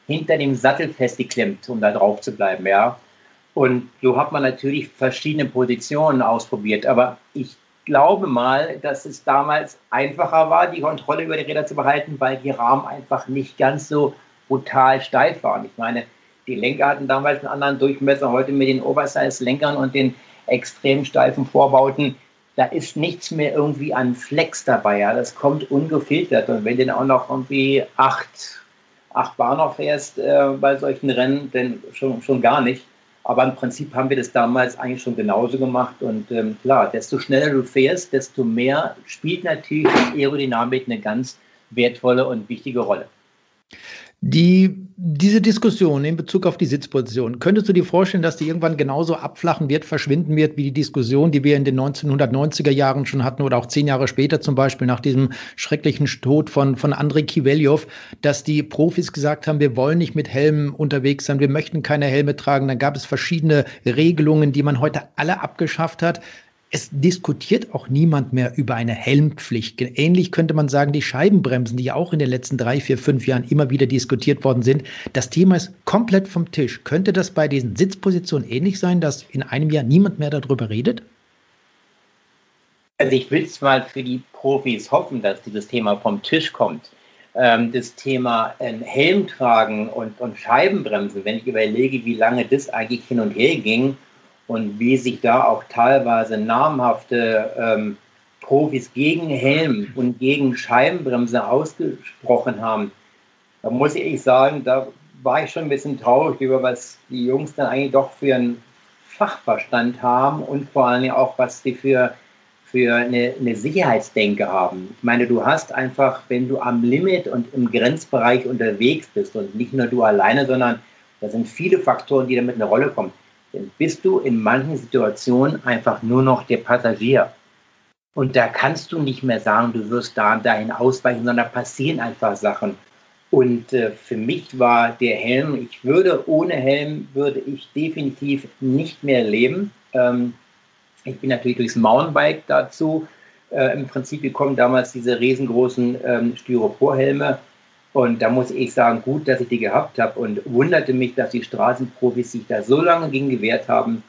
hinter dem Sattel festgeklemmt, um da drauf zu bleiben, ja. Und so hat man natürlich verschiedene Positionen ausprobiert. Aber ich glaube mal, dass es damals einfacher war, die Kontrolle über die Räder zu behalten, weil die Rahmen einfach nicht ganz so brutal steif waren. Ich meine, die Lenker hatten damals einen anderen Durchmesser, heute mit den Oversize-Lenkern und den extrem steifen Vorbauten, da ist nichts mehr irgendwie an Flex dabei. Ja. Das kommt ungefiltert. Und wenn du dann auch noch irgendwie acht, acht Bar fährst äh, bei solchen Rennen, dann schon, schon gar nicht. Aber im Prinzip haben wir das damals eigentlich schon genauso gemacht. Und ähm, klar, desto schneller du fährst, desto mehr spielt natürlich Aerodynamik eine ganz wertvolle und wichtige Rolle. Die, diese Diskussion in Bezug auf die Sitzposition, könntest du dir vorstellen, dass die irgendwann genauso abflachen wird, verschwinden wird, wie die Diskussion, die wir in den 1990er Jahren schon hatten oder auch zehn Jahre später zum Beispiel nach diesem schrecklichen Tod von, von Andrei Kiveljov, dass die Profis gesagt haben, wir wollen nicht mit Helmen unterwegs sein, wir möchten keine Helme tragen. Dann gab es verschiedene Regelungen, die man heute alle abgeschafft hat. Es diskutiert auch niemand mehr über eine Helmpflicht. Ähnlich könnte man sagen, die Scheibenbremsen, die ja auch in den letzten drei, vier, fünf Jahren immer wieder diskutiert worden sind. Das Thema ist komplett vom Tisch. Könnte das bei diesen Sitzpositionen ähnlich sein, dass in einem Jahr niemand mehr darüber redet? Also ich will es mal für die Profis hoffen, dass dieses Thema vom Tisch kommt. Ähm, das Thema ähm, Helm tragen und, und Scheibenbremsen, wenn ich überlege, wie lange das eigentlich hin und her ging, und wie sich da auch teilweise namhafte ähm, Profis gegen Helm und gegen Scheibenbremse ausgesprochen haben, da muss ich sagen, da war ich schon ein bisschen traurig über, was die Jungs dann eigentlich doch für einen Fachverstand haben und vor allem auch, was sie für, für eine, eine Sicherheitsdenke haben. Ich meine, du hast einfach, wenn du am Limit und im Grenzbereich unterwegs bist und nicht nur du alleine, sondern da sind viele Faktoren, die damit eine Rolle kommen dann bist du in manchen Situationen einfach nur noch der Passagier. Und da kannst du nicht mehr sagen, du wirst da und dahin ausweichen, sondern passieren einfach Sachen. Und äh, für mich war der Helm, ich würde ohne Helm, würde ich definitiv nicht mehr leben. Ähm, ich bin natürlich durchs Mountainbike dazu äh, im Prinzip gekommen, damals diese riesengroßen ähm, Styroporhelme und da muss ich sagen, gut, dass ich die gehabt habe und wunderte mich, dass die Straßenprofis sich da so lange gegen gewehrt haben.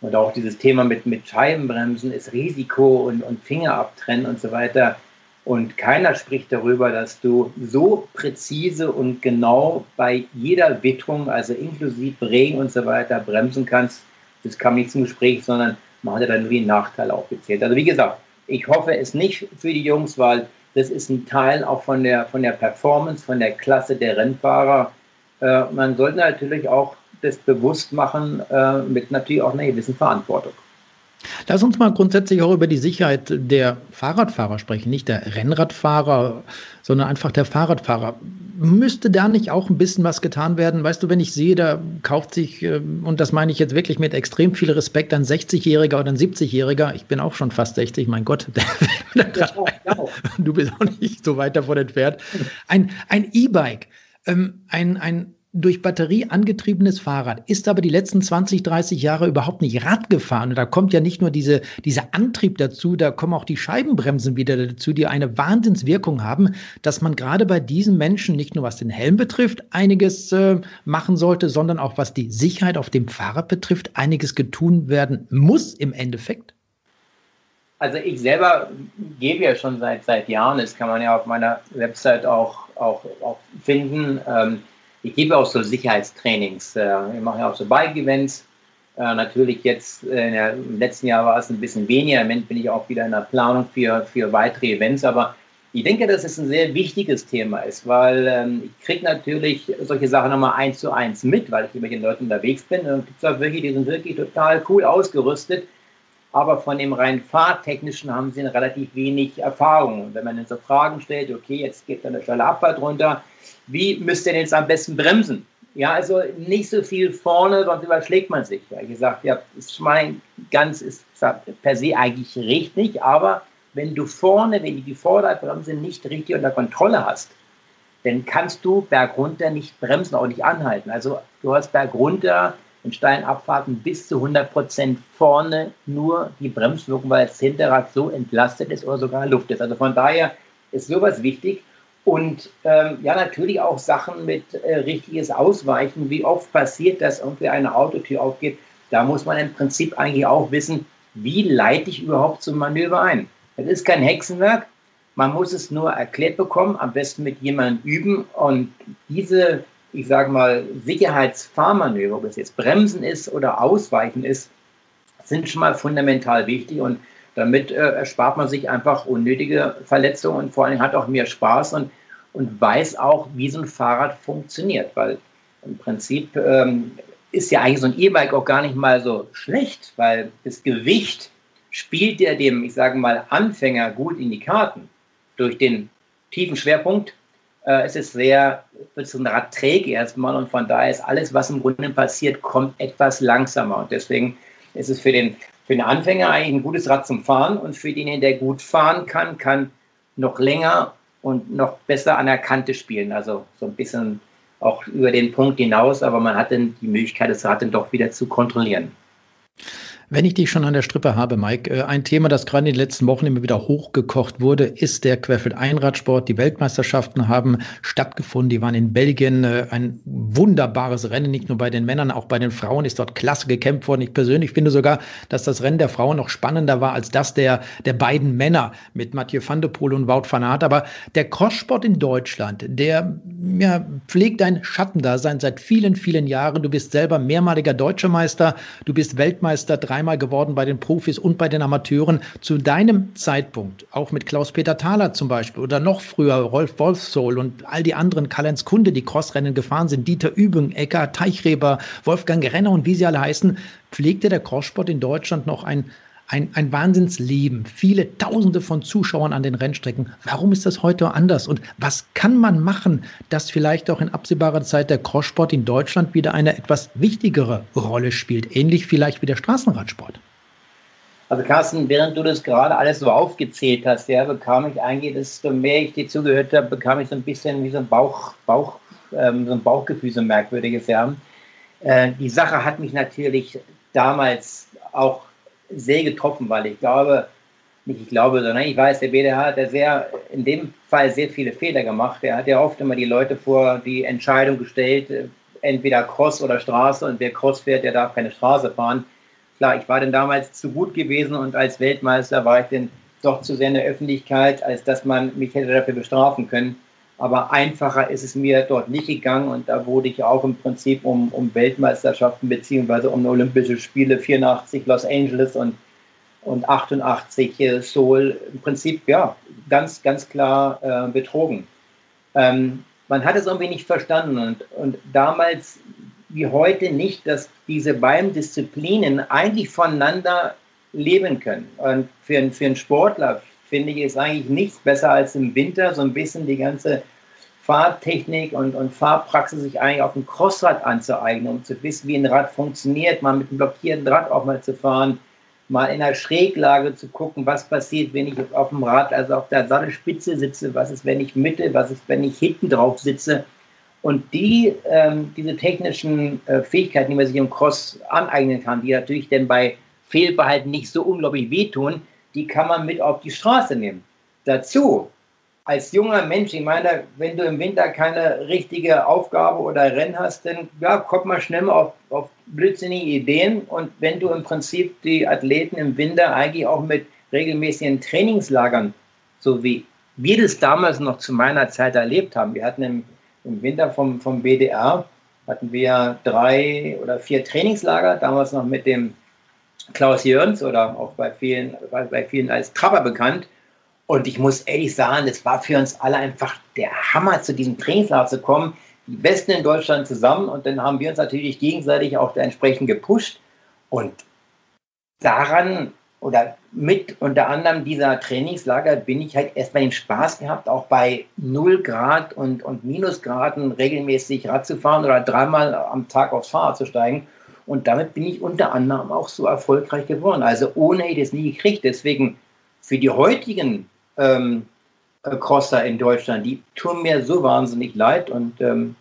Und auch dieses Thema mit, mit Scheibenbremsen ist Risiko und, und Finger abtrennen und so weiter. Und keiner spricht darüber, dass du so präzise und genau bei jeder Witterung, also inklusive Regen und so weiter, bremsen kannst. Das kam nicht zum Gespräch, sondern man hatte dann wie einen Nachteil aufgezählt. Also wie gesagt, ich hoffe es nicht für die Jungs, weil das ist ein Teil auch von der, von der Performance, von der Klasse der Rennfahrer. Äh, man sollte natürlich auch das bewusst machen, äh, mit natürlich auch einer gewissen Verantwortung. Lass uns mal grundsätzlich auch über die Sicherheit der Fahrradfahrer sprechen, nicht der Rennradfahrer, sondern einfach der Fahrradfahrer. Müsste da nicht auch ein bisschen was getan werden? Weißt du, wenn ich sehe, da kauft sich, ähm, und das meine ich jetzt wirklich mit extrem viel Respekt, ein 60-Jähriger oder ein 70-Jähriger, ich bin auch schon fast 60, mein Gott, du bist auch nicht so weit davon entfernt, ein E-Bike, ähm, ein, ein durch Batterie angetriebenes Fahrrad, ist aber die letzten 20, 30 Jahre überhaupt nicht Rad gefahren. Und da kommt ja nicht nur diese, dieser Antrieb dazu, da kommen auch die Scheibenbremsen wieder dazu, die eine Wahnsinnswirkung haben, dass man gerade bei diesen Menschen nicht nur was den Helm betrifft, einiges äh, machen sollte, sondern auch was die Sicherheit auf dem Fahrrad betrifft, einiges getun werden muss im Endeffekt. Also ich selber gebe ja schon seit, seit Jahren, das kann man ja auf meiner Website auch, auch, auch finden, ähm, ich gebe auch so Sicherheitstrainings. Äh, ich mache ja auch so Bike-Events. Äh, natürlich jetzt äh, im letzten Jahr war es ein bisschen weniger. Im Moment bin ich auch wieder in der Planung für, für weitere Events. Aber ich denke, dass es ein sehr wichtiges Thema ist, weil ähm, ich kriege natürlich solche Sachen nochmal eins zu eins mit, weil ich mit den Leuten unterwegs bin. Und es gibt welche, die sind wirklich total cool ausgerüstet. Aber von dem rein fahrtechnischen haben sie relativ wenig Erfahrung. Und wenn man dann so Fragen stellt, okay, jetzt geht dann eine schnelle Abfahrt runter, wie müsst ihr denn jetzt am besten bremsen? Ja, also nicht so viel vorne, sonst überschlägt man sich. Weil ich gesagt, ja, ist mein ganz ist per se eigentlich richtig, aber wenn du vorne, wenn du die Vorderbremse nicht richtig unter Kontrolle hast, dann kannst du bergunter nicht bremsen, auch nicht anhalten. Also du hast bergunter in steilen Abfahrten bis zu 100 Prozent vorne nur die Bremswirkung, weil das Hinterrad so entlastet ist oder sogar Luft ist. Also von daher ist sowas wichtig. Und ähm, ja, natürlich auch Sachen mit äh, richtiges Ausweichen. Wie oft passiert, dass irgendwie eine Autotür aufgeht? Da muss man im Prinzip eigentlich auch wissen, wie leite ich überhaupt zum Manöver ein. Das ist kein Hexenwerk. Man muss es nur erklärt bekommen, am besten mit jemandem üben. Und diese, ich sage mal, Sicherheitsfahrmanöver, ob es jetzt Bremsen ist oder Ausweichen ist, sind schon mal fundamental wichtig. Und damit äh, erspart man sich einfach unnötige Verletzungen und vor allem hat auch mehr Spaß und, und weiß auch, wie so ein Fahrrad funktioniert. Weil im Prinzip ähm, ist ja eigentlich so ein E-Bike auch gar nicht mal so schlecht, weil das Gewicht spielt ja dem, ich sage mal, Anfänger gut in die Karten durch den tiefen Schwerpunkt, es ist sehr, wird so ein Rad träge erstmal und von daher ist alles, was im Grunde passiert, kommt etwas langsamer. Und deswegen ist es für den, für den Anfänger eigentlich ein gutes Rad zum Fahren und für den, der gut fahren kann, kann noch länger und noch besser an der Kante spielen. Also so ein bisschen auch über den Punkt hinaus, aber man hat dann die Möglichkeit, das Rad dann doch wieder zu kontrollieren. Wenn ich dich schon an der Strippe habe, Mike, äh, ein Thema, das gerade in den letzten Wochen immer wieder hochgekocht wurde, ist der Querfeld-Einradsport. Die Weltmeisterschaften haben stattgefunden. Die waren in Belgien äh, ein wunderbares Rennen, nicht nur bei den Männern, auch bei den Frauen ist dort klasse gekämpft worden. Ich persönlich finde sogar, dass das Rennen der Frauen noch spannender war als das der, der beiden Männer mit Mathieu van der Poel und Wout van Aert. Aber der Crosssport in Deutschland, der ja, pflegt ein Schattendasein seit vielen, vielen Jahren. Du bist selber mehrmaliger Deutscher Meister, du bist Weltmeister drei dreimal geworden bei den Profis und bei den Amateuren. Zu deinem Zeitpunkt, auch mit Klaus-Peter Thaler zum Beispiel oder noch früher Rolf Wolfsohl und all die anderen Karl-Heinz Kunde, die Crossrennen gefahren sind, Dieter Übung, Ecker, Teichreber, Wolfgang Renner und wie sie alle heißen, pflegte der Crosssport in Deutschland noch ein ein, ein Wahnsinnsleben, viele Tausende von Zuschauern an den Rennstrecken. Warum ist das heute anders? Und was kann man machen, dass vielleicht auch in absehbarer Zeit der Crosssport in Deutschland wieder eine etwas wichtigere Rolle spielt? Ähnlich vielleicht wie der Straßenradsport. Also Carsten, während du das gerade alles so aufgezählt hast, ja, bekam ich eigentlich, desto mehr ich dir zugehört habe, bekam ich so ein bisschen wie so ein Bauch, Bauch, ähm, so ein Bauchgefühl, so ein merkwürdiges, ja. Äh, die Sache hat mich natürlich damals auch sehr getroffen, weil ich glaube, nicht ich glaube, sondern ich weiß, der BDH hat ja sehr, in dem Fall sehr viele Fehler gemacht. Er hat ja oft immer die Leute vor die Entscheidung gestellt, äh, entweder Cross oder Straße und wer Cross fährt, der darf keine Straße fahren. Klar, ich war denn damals zu gut gewesen und als Weltmeister war ich denn doch zu sehr in der Öffentlichkeit, als dass man mich hätte dafür bestrafen können. Aber einfacher ist es mir dort nicht gegangen und da wurde ich auch im Prinzip um, um Weltmeisterschaften beziehungsweise um Olympische Spiele 84 Los Angeles und, und 88 äh, Seoul im Prinzip ja ganz, ganz klar äh, betrogen. Ähm, man hat es irgendwie nicht verstanden und, und damals wie heute nicht, dass diese beiden Disziplinen eigentlich voneinander leben können. Und für, für einen Sportler, finde ich, ist eigentlich nichts besser als im Winter so ein bisschen die ganze Fahrtechnik und, und Fahrpraxis sich eigentlich auf dem Crossrad anzueignen, um zu wissen, wie ein Rad funktioniert, mal mit einem blockierten Rad auch mal zu fahren, mal in einer Schräglage zu gucken, was passiert, wenn ich auf dem Rad, also auf der Sattelspitze sitze, was ist, wenn ich Mitte, was ist, wenn ich hinten drauf sitze. Und die, ähm, diese technischen äh, Fähigkeiten, die man sich im Cross aneignen kann, die natürlich dann bei Fehlbehalten nicht so unglaublich wehtun, die kann man mit auf die Straße nehmen. Dazu, als junger Mensch, ich meine, wenn du im Winter keine richtige Aufgabe oder Rennen hast, dann ja, kommt man schnell mal auf, auf blödsinnige Ideen. Und wenn du im Prinzip die Athleten im Winter eigentlich auch mit regelmäßigen Trainingslagern, so wie wir das damals noch zu meiner Zeit erlebt haben, wir hatten im, im Winter vom, vom BDR, hatten wir drei oder vier Trainingslager, damals noch mit dem Klaus Jörns oder auch bei vielen, bei, bei vielen als Trapper bekannt. Und ich muss ehrlich sagen, es war für uns alle einfach der Hammer, zu diesem Trainingslager zu kommen. Die Besten in Deutschland zusammen und dann haben wir uns natürlich gegenseitig auch entsprechend gepusht. Und daran oder mit unter anderem dieser Trainingslager bin ich halt erstmal den Spaß gehabt, auch bei 0 Grad und, und Minusgraden regelmäßig Rad zu fahren oder dreimal am Tag aufs Fahrrad zu steigen. Und damit bin ich unter anderem auch so erfolgreich geworden. Also ohne hätte ich das nie gekriegt. Deswegen für die heutigen ähm, äh, Crosser in Deutschland, die tun mir so wahnsinnig leid. Und ähm,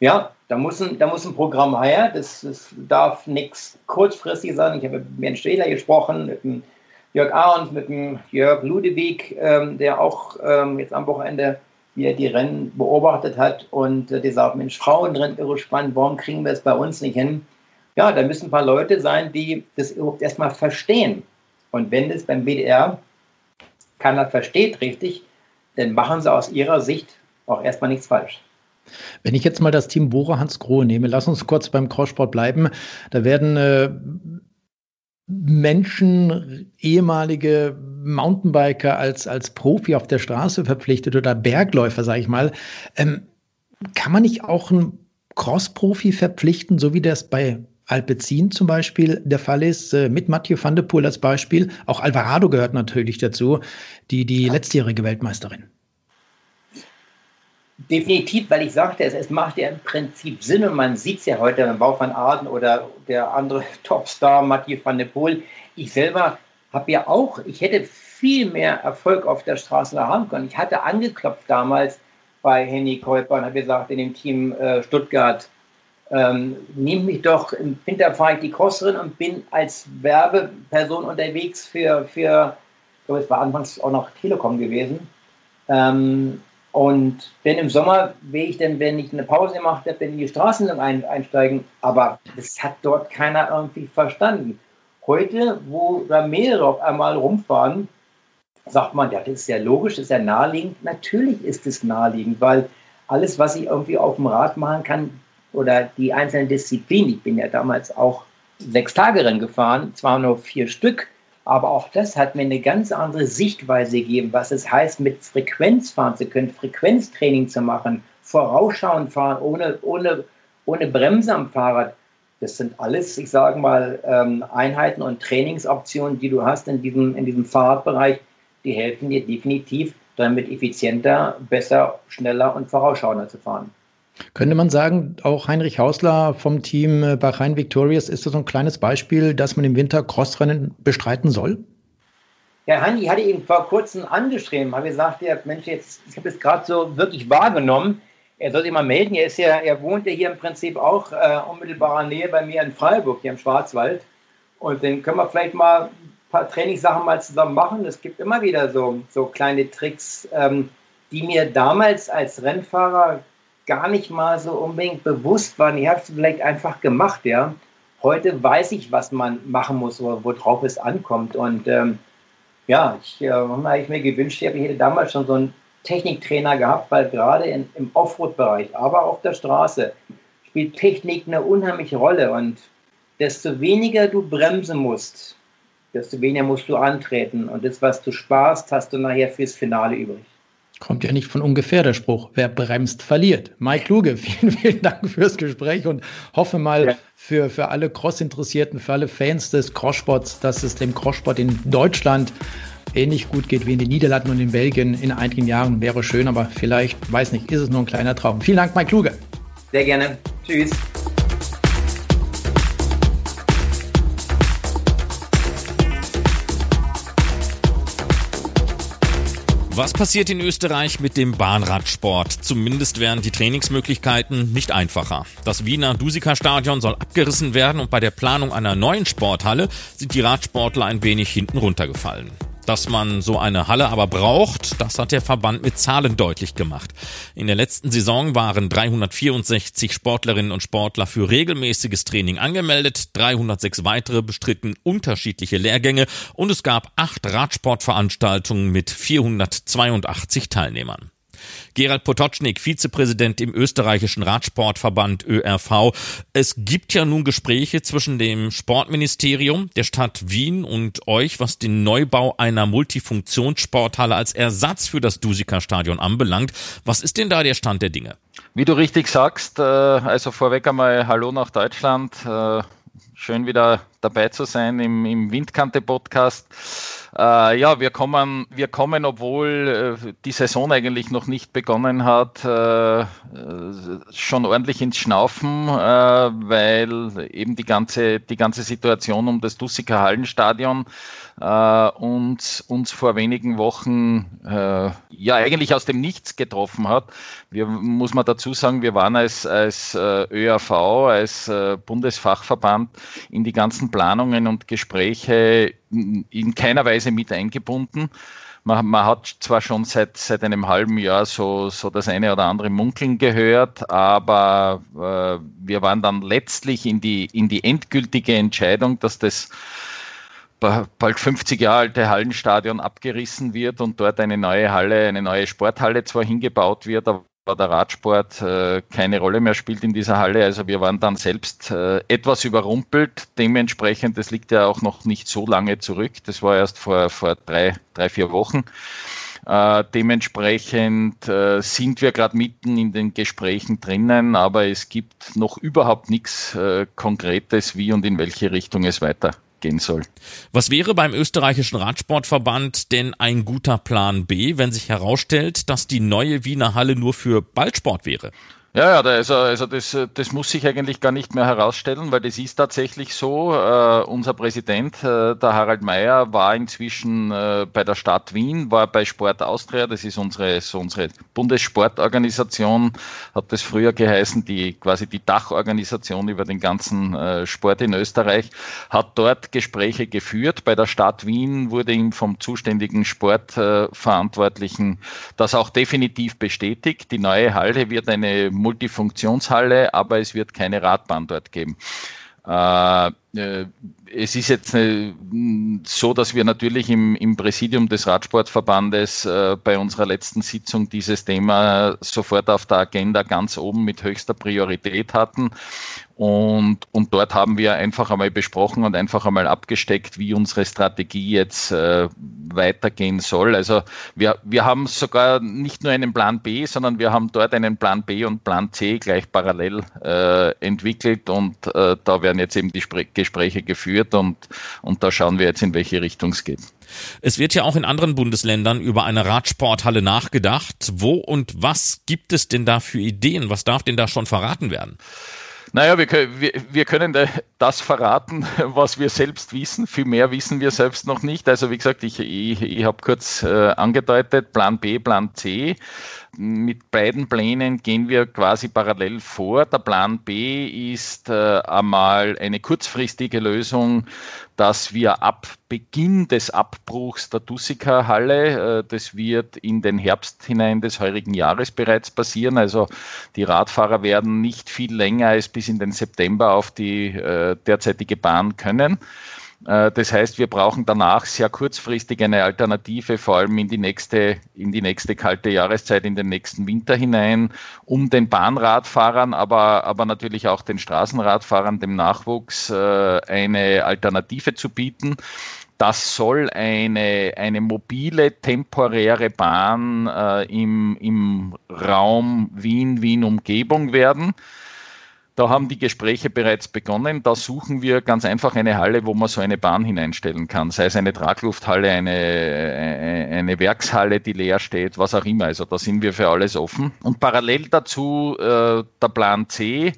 ja, da muss, ein, da muss ein Programm her. Das, das darf nichts kurzfristig sein. Ich habe mit Bernd Stehler gesprochen, mit dem Jörg Ahrens, mit dem Jörg Ludewig, ähm, der auch ähm, jetzt am Wochenende wie er die Rennen beobachtet hat und äh, der sagt, Mensch, Frauenrennen irre spannend, warum kriegen wir es bei uns nicht hin? ja, da müssen ein paar Leute sein, die das überhaupt erstmal verstehen. Und wenn das beim BDR keiner versteht richtig, dann machen sie aus ihrer Sicht auch erstmal nichts falsch. Wenn ich jetzt mal das Team Bora Hans Grohe nehme, lass uns kurz beim Crosssport bleiben. Da werden äh, Menschen, ehemalige Mountainbiker als, als Profi auf der Straße verpflichtet oder Bergläufer, sage ich mal. Ähm, kann man nicht auch einen Cross-Profi verpflichten, so wie das bei Alpecin zum Beispiel der Fall ist, äh, mit Mathieu van der Poel als Beispiel. Auch Alvarado gehört natürlich dazu, die, die letztjährige Weltmeisterin. Definitiv, weil ich sagte, es, es macht ja im Prinzip Sinn und man sieht es ja heute beim Bau van Aden oder der andere Topstar Mathieu van der Poel. Ich selber habe ja auch, ich hätte viel mehr Erfolg auf der Straße haben können. Ich hatte angeklopft damals bei Henny Käuper und habe gesagt in dem Team äh, Stuttgart, ähm, nehmt mich doch, im Winter fahre ich die Crosserin und bin als Werbeperson unterwegs für, für ich glaube, es war anfangs auch noch Telekom gewesen. Ähm, und wenn im Sommer will ich dann, wenn ich eine Pause gemacht habe, in die Straßen ein, einsteigen. Aber das hat dort keiner irgendwie verstanden. Heute, wo da mehrere auf einmal rumfahren, sagt man, ja, das ist ja logisch, das ist ja naheliegend. Natürlich ist es naheliegend, weil alles, was ich irgendwie auf dem Rad machen kann oder die einzelnen Disziplinen, ich bin ja damals auch sechs Tage Rennen gefahren, zwar nur vier Stück, aber auch das hat mir eine ganz andere Sichtweise gegeben, was es heißt, mit Frequenz fahren zu können, Frequenztraining zu machen, vorausschauend fahren, ohne, ohne, ohne Bremse am Fahrrad. Das sind alles, ich sage mal, ähm, Einheiten und Trainingsoptionen, die du hast in diesem, in diesem Fahrradbereich, die helfen dir definitiv, damit effizienter, besser, schneller und vorausschauender zu fahren. Könnte man sagen, auch Heinrich Hausler vom Team äh, Bahrain Victorious ist das so ein kleines Beispiel, dass man im Winter Crossrennen bestreiten soll? Ja, Hanni hatte ihn vor kurzem angeschrieben, habe gesagt, ja, Mensch, jetzt, ich habe es gerade so wirklich wahrgenommen. Er soll sich mal melden. Er ist ja, er wohnt ja hier im Prinzip auch äh, unmittelbarer Nähe bei mir in Freiburg, hier im Schwarzwald. Und dann können wir vielleicht mal ein paar Trainingssachen mal zusammen machen. Es gibt immer wieder so, so kleine Tricks, ähm, die mir damals als Rennfahrer gar nicht mal so unbedingt bewusst waren. Ich habe es vielleicht einfach gemacht, ja. Heute weiß ich, was man machen muss oder worauf es ankommt. Und ähm, ja, ich äh, habe ich mir gewünscht, ich hätte damals schon so einen Techniktrainer gehabt, weil gerade in, im Offroad-Bereich, aber auf der Straße spielt Technik eine unheimliche Rolle. Und desto weniger du bremsen musst, desto weniger musst du antreten. Und das, was du sparst, hast du nachher fürs Finale übrig. Kommt ja nicht von ungefähr der Spruch, wer bremst, verliert. Mike Kluge, vielen, vielen Dank fürs Gespräch und hoffe mal ja. für, für alle Cross-Interessierten, für alle Fans des Crosssports, dass es dem Crosssport in Deutschland ähnlich gut geht wie in den Niederlanden und in Belgien in einigen Jahren. Wäre schön, aber vielleicht, weiß nicht, ist es nur ein kleiner Traum. Vielen Dank, Mike Kluge. Sehr gerne. Tschüss. Was passiert in Österreich mit dem Bahnradsport? Zumindest werden die Trainingsmöglichkeiten nicht einfacher. Das Wiener Dusika-Stadion soll abgerissen werden und bei der Planung einer neuen Sporthalle sind die Radsportler ein wenig hinten runtergefallen. Dass man so eine Halle aber braucht, das hat der Verband mit Zahlen deutlich gemacht. In der letzten Saison waren 364 Sportlerinnen und Sportler für regelmäßiges Training angemeldet, 306 weitere bestritten unterschiedliche Lehrgänge und es gab acht Radsportveranstaltungen mit 482 Teilnehmern. Gerald Potocznik, Vizepräsident im österreichischen Radsportverband ÖRV. Es gibt ja nun Gespräche zwischen dem Sportministerium, der Stadt Wien und euch, was den Neubau einer Multifunktionssporthalle als Ersatz für das Dusika-Stadion anbelangt. Was ist denn da der Stand der Dinge? Wie du richtig sagst, äh, also vorweg einmal Hallo nach Deutschland. Äh, schön wieder dabei zu sein im, im Windkante-Podcast. Äh, ja, wir kommen, wir kommen, obwohl äh, die Saison eigentlich noch nicht begonnen hat, äh, schon ordentlich ins Schnaufen, äh, weil eben die ganze, die ganze Situation um das Dussiker Hallenstadion äh, uns, uns vor wenigen Wochen äh, ja eigentlich aus dem Nichts getroffen hat. Wir muss man dazu sagen, wir waren als, als ÖAV, als Bundesfachverband in die ganzen Planungen und Gespräche in keiner Weise mit eingebunden. Man, man, hat zwar schon seit, seit einem halben Jahr so, so das eine oder andere Munkeln gehört, aber äh, wir waren dann letztlich in die, in die endgültige Entscheidung, dass das bald 50 Jahre alte Hallenstadion abgerissen wird und dort eine neue Halle, eine neue Sporthalle zwar hingebaut wird, aber der Radsport äh, keine Rolle mehr spielt in dieser Halle. Also wir waren dann selbst äh, etwas überrumpelt. Dementsprechend, das liegt ja auch noch nicht so lange zurück. Das war erst vor, vor drei, drei, vier Wochen. Äh, dementsprechend äh, sind wir gerade mitten in den Gesprächen drinnen, aber es gibt noch überhaupt nichts äh, Konkretes, wie und in welche Richtung es weiter gehen soll. Was wäre beim österreichischen Radsportverband denn ein guter Plan B, wenn sich herausstellt, dass die neue Wiener Halle nur für Ballsport wäre? Ja, ja, also, also das, das muss sich eigentlich gar nicht mehr herausstellen, weil das ist tatsächlich so. Äh, unser Präsident, äh, der Harald Mayer, war inzwischen äh, bei der Stadt Wien, war bei Sport Austria, das ist unsere, so unsere Bundessportorganisation, hat das früher geheißen, die quasi die Dachorganisation über den ganzen Sport in Österreich, hat dort Gespräche geführt. Bei der Stadt Wien wurde ihm vom zuständigen Sportverantwortlichen das auch definitiv bestätigt. Die neue Halle wird eine Multifunktionshalle, aber es wird keine Radbahn dort geben. Äh, es ist jetzt äh, so, dass wir natürlich im, im Präsidium des Radsportverbandes äh, bei unserer letzten Sitzung dieses Thema sofort auf der Agenda ganz oben mit höchster Priorität hatten. Und, und dort haben wir einfach einmal besprochen und einfach einmal abgesteckt, wie unsere Strategie jetzt äh, weitergehen soll. Also wir, wir haben sogar nicht nur einen Plan B, sondern wir haben dort einen Plan B und Plan C gleich parallel äh, entwickelt und äh, da werden jetzt eben die Spre Gespräche geführt und, und da schauen wir jetzt, in welche Richtung es geht. Es wird ja auch in anderen Bundesländern über eine Radsporthalle nachgedacht. Wo und was gibt es denn da für Ideen? Was darf denn da schon verraten werden? Naja, wir, wir, wir können das verraten, was wir selbst wissen. Viel mehr wissen wir selbst noch nicht. Also wie gesagt, ich, ich, ich habe kurz äh, angedeutet, Plan B, Plan C. Mit beiden Plänen gehen wir quasi parallel vor. Der Plan B ist äh, einmal eine kurzfristige Lösung, dass wir ab Beginn des Abbruchs der Dussika-Halle, äh, das wird in den Herbst hinein des heurigen Jahres bereits passieren. Also die Radfahrer werden nicht viel länger als bis in den September auf die äh, derzeitige Bahn können. Äh, das heißt, wir brauchen danach sehr kurzfristig eine Alternative, vor allem in die nächste, in die nächste kalte Jahreszeit, in den nächsten Winter hinein, um den Bahnradfahrern, aber, aber natürlich auch den Straßenradfahrern, dem Nachwuchs äh, eine Alternative zu bieten. Das soll eine, eine mobile, temporäre Bahn äh, im, im Raum Wien, Wien-Umgebung werden. Da haben die Gespräche bereits begonnen. Da suchen wir ganz einfach eine Halle, wo man so eine Bahn hineinstellen kann. Sei es eine Traglufthalle, eine, äh, eine Werkshalle, die leer steht, was auch immer. Also da sind wir für alles offen. Und parallel dazu äh, der Plan C.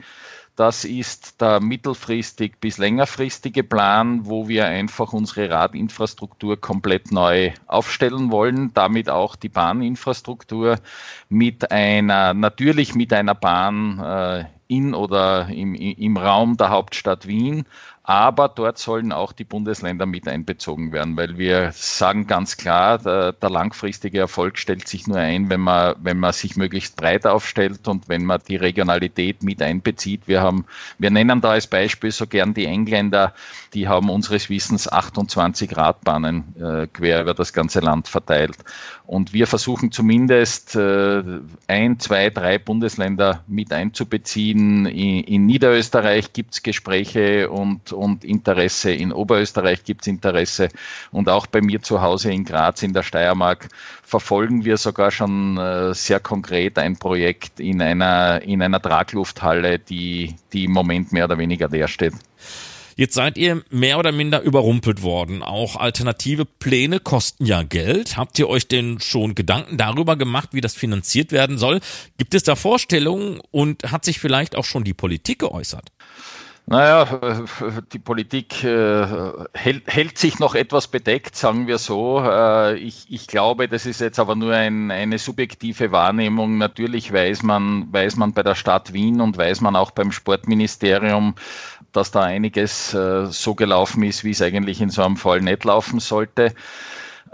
Das ist der mittelfristig bis längerfristige Plan, wo wir einfach unsere Radinfrastruktur komplett neu aufstellen wollen, damit auch die Bahninfrastruktur mit einer, natürlich mit einer Bahn äh, in oder im, im Raum der Hauptstadt Wien, aber dort sollen auch die Bundesländer mit einbezogen werden, weil wir sagen ganz klar, der, der, langfristige Erfolg stellt sich nur ein, wenn man, wenn man sich möglichst breit aufstellt und wenn man die Regionalität mit einbezieht. Wir haben, wir nennen da als Beispiel so gern die Engländer, die haben unseres Wissens 28 Radbahnen äh, quer über das ganze Land verteilt. Und wir versuchen zumindest äh, ein, zwei, drei Bundesländer mit einzubeziehen. In, in Niederösterreich gibt es Gespräche und und Interesse. In Oberösterreich gibt es Interesse und auch bei mir zu Hause in Graz in der Steiermark verfolgen wir sogar schon äh, sehr konkret ein Projekt in einer, in einer Traglufthalle, die, die im Moment mehr oder weniger leer steht. Jetzt seid ihr mehr oder minder überrumpelt worden. Auch alternative Pläne kosten ja Geld. Habt ihr euch denn schon Gedanken darüber gemacht, wie das finanziert werden soll? Gibt es da Vorstellungen und hat sich vielleicht auch schon die Politik geäußert? Naja, die Politik äh, hält, hält, sich noch etwas bedeckt, sagen wir so. Äh, ich, ich, glaube, das ist jetzt aber nur ein, eine subjektive Wahrnehmung. Natürlich weiß man, weiß man bei der Stadt Wien und weiß man auch beim Sportministerium, dass da einiges äh, so gelaufen ist, wie es eigentlich in so einem Fall nicht laufen sollte.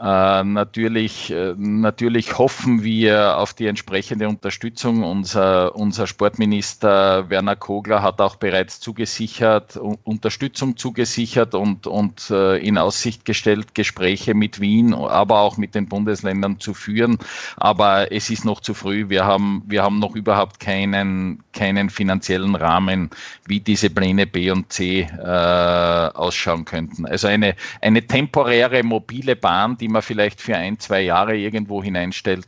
Äh, natürlich, äh, natürlich hoffen wir auf die entsprechende Unterstützung. Unser, unser Sportminister Werner Kogler hat auch bereits zugesichert, Unterstützung zugesichert und, und äh, in Aussicht gestellt, Gespräche mit Wien, aber auch mit den Bundesländern zu führen. Aber es ist noch zu früh. Wir haben, wir haben noch überhaupt keinen, keinen finanziellen Rahmen, wie diese Pläne B und C äh, ausschauen könnten. Also eine, eine temporäre mobile Bahn, die man vielleicht für ein, zwei Jahre irgendwo hineinstellt.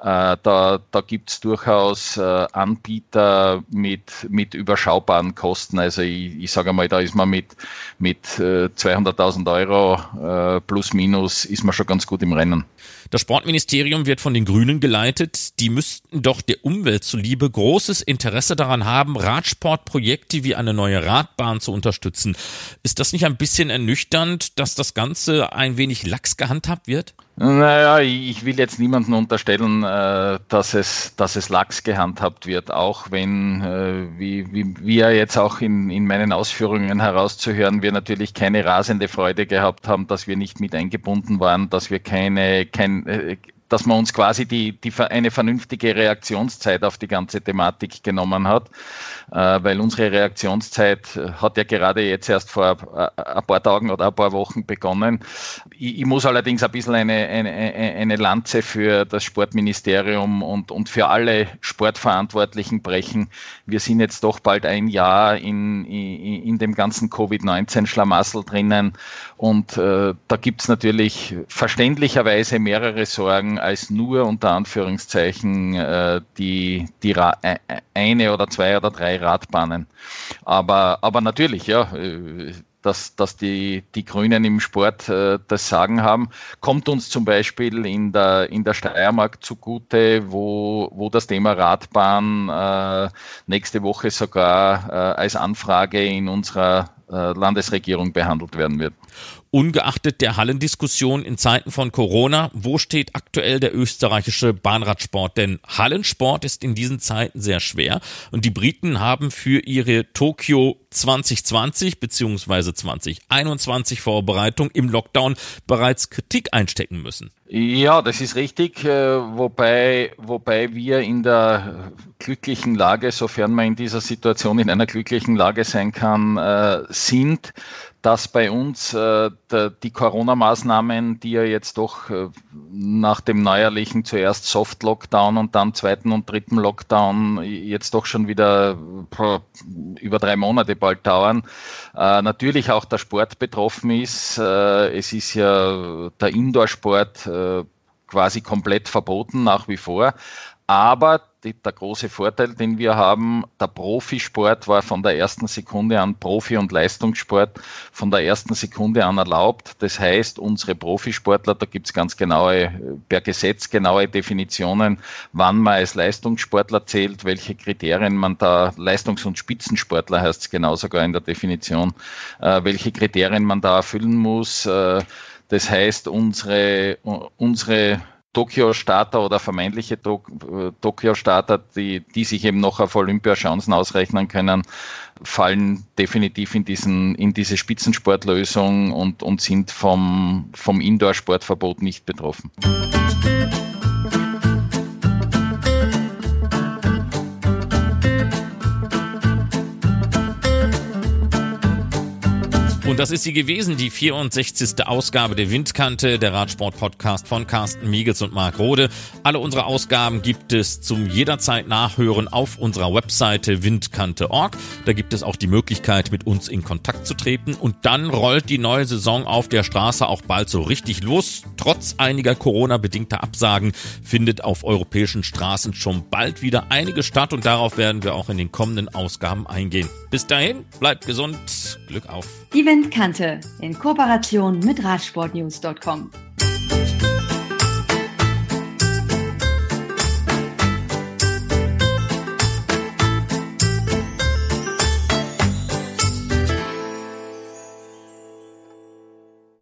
Äh, da da gibt es durchaus äh, Anbieter mit, mit überschaubaren Kosten. Also ich, ich sage mal, da ist man mit, mit äh, 200.000 Euro äh, plus minus ist man schon ganz gut im Rennen. Das Sportministerium wird von den Grünen geleitet. Die müssten doch der Umwelt zuliebe großes Interesse daran haben, Radsportprojekte wie eine neue Radbahn zu unterstützen. Ist das nicht ein bisschen ernüchternd, dass das Ganze ein wenig lax gehandhabt wird? Naja, ich will jetzt niemandem unterstellen, äh, dass es, dass es lax gehandhabt wird, auch wenn, äh, wie, wie, wie ja jetzt auch in, in meinen Ausführungen herauszuhören, wir natürlich keine rasende Freude gehabt haben, dass wir nicht mit eingebunden waren, dass wir keine, kein, äh, dass man uns quasi die, die, eine vernünftige Reaktionszeit auf die ganze Thematik genommen hat, äh, weil unsere Reaktionszeit hat ja gerade jetzt erst vor äh, ein paar Tagen oder ein paar Wochen begonnen. Ich, ich muss allerdings ein bisschen eine, eine, eine Lanze für das Sportministerium und, und für alle Sportverantwortlichen brechen. Wir sind jetzt doch bald ein Jahr in, in, in dem ganzen Covid-19-Schlamassel drinnen und äh, da gibt es natürlich verständlicherweise mehrere Sorgen als nur unter Anführungszeichen äh, die, die Ra äh, eine oder zwei oder drei Radbahnen. Aber, aber natürlich, ja, äh, dass, dass die, die Grünen im Sport äh, das Sagen haben, kommt uns zum Beispiel in der, in der Steiermark zugute, wo, wo das Thema Radbahn äh, nächste Woche sogar äh, als Anfrage in unserer Landesregierung behandelt werden wird. Ungeachtet der Hallendiskussion in Zeiten von Corona, wo steht aktuell der österreichische Bahnradsport? Denn Hallensport ist in diesen Zeiten sehr schwer und die Briten haben für ihre Tokio 2020 bzw. 2021 Vorbereitung im Lockdown bereits Kritik einstecken müssen. Ja, das ist richtig, äh, wobei, wobei wir in der glücklichen Lage, sofern man in dieser Situation in einer glücklichen Lage sein kann, äh, sind, dass bei uns äh, der, die Corona-Maßnahmen, die ja jetzt doch äh, nach dem neuerlichen zuerst Soft-Lockdown und dann zweiten und dritten Lockdown jetzt doch schon wieder über drei Monate bald dauern, äh, natürlich auch der Sport betroffen ist. Äh, es ist ja der Indoor-Sport äh, quasi komplett verboten nach wie vor. Aber die, der große Vorteil, den wir haben, der Profisport war von der ersten Sekunde an Profi- und Leistungssport von der ersten Sekunde an erlaubt. Das heißt, unsere Profisportler, da gibt es ganz genaue, per Gesetz genaue Definitionen, wann man als Leistungssportler zählt, welche Kriterien man da, Leistungs- und Spitzensportler heißt es genau sogar in der Definition, äh, welche Kriterien man da erfüllen muss. Äh, das heißt, unsere, unsere Tokio-Starter oder vermeintliche äh, Tokio-Starter, die, die sich eben noch auf Olympiachancen ausrechnen können, fallen definitiv in, diesen, in diese Spitzensportlösung und, und sind vom, vom Indoor-Sportverbot nicht betroffen. Und das ist sie gewesen, die 64. Ausgabe der Windkante, der Radsport-Podcast von Carsten Miegels und Marc Rode. Alle unsere Ausgaben gibt es zum jederzeit Nachhören auf unserer Webseite windkante.org. Da gibt es auch die Möglichkeit, mit uns in Kontakt zu treten. Und dann rollt die neue Saison auf der Straße auch bald so richtig los. Trotz einiger Corona-bedingter Absagen findet auf europäischen Straßen schon bald wieder einige statt und darauf werden wir auch in den kommenden Ausgaben eingehen. Bis dahin, bleibt gesund, Glück auf. Die Zimtkante in Kooperation mit Radsportnews.com.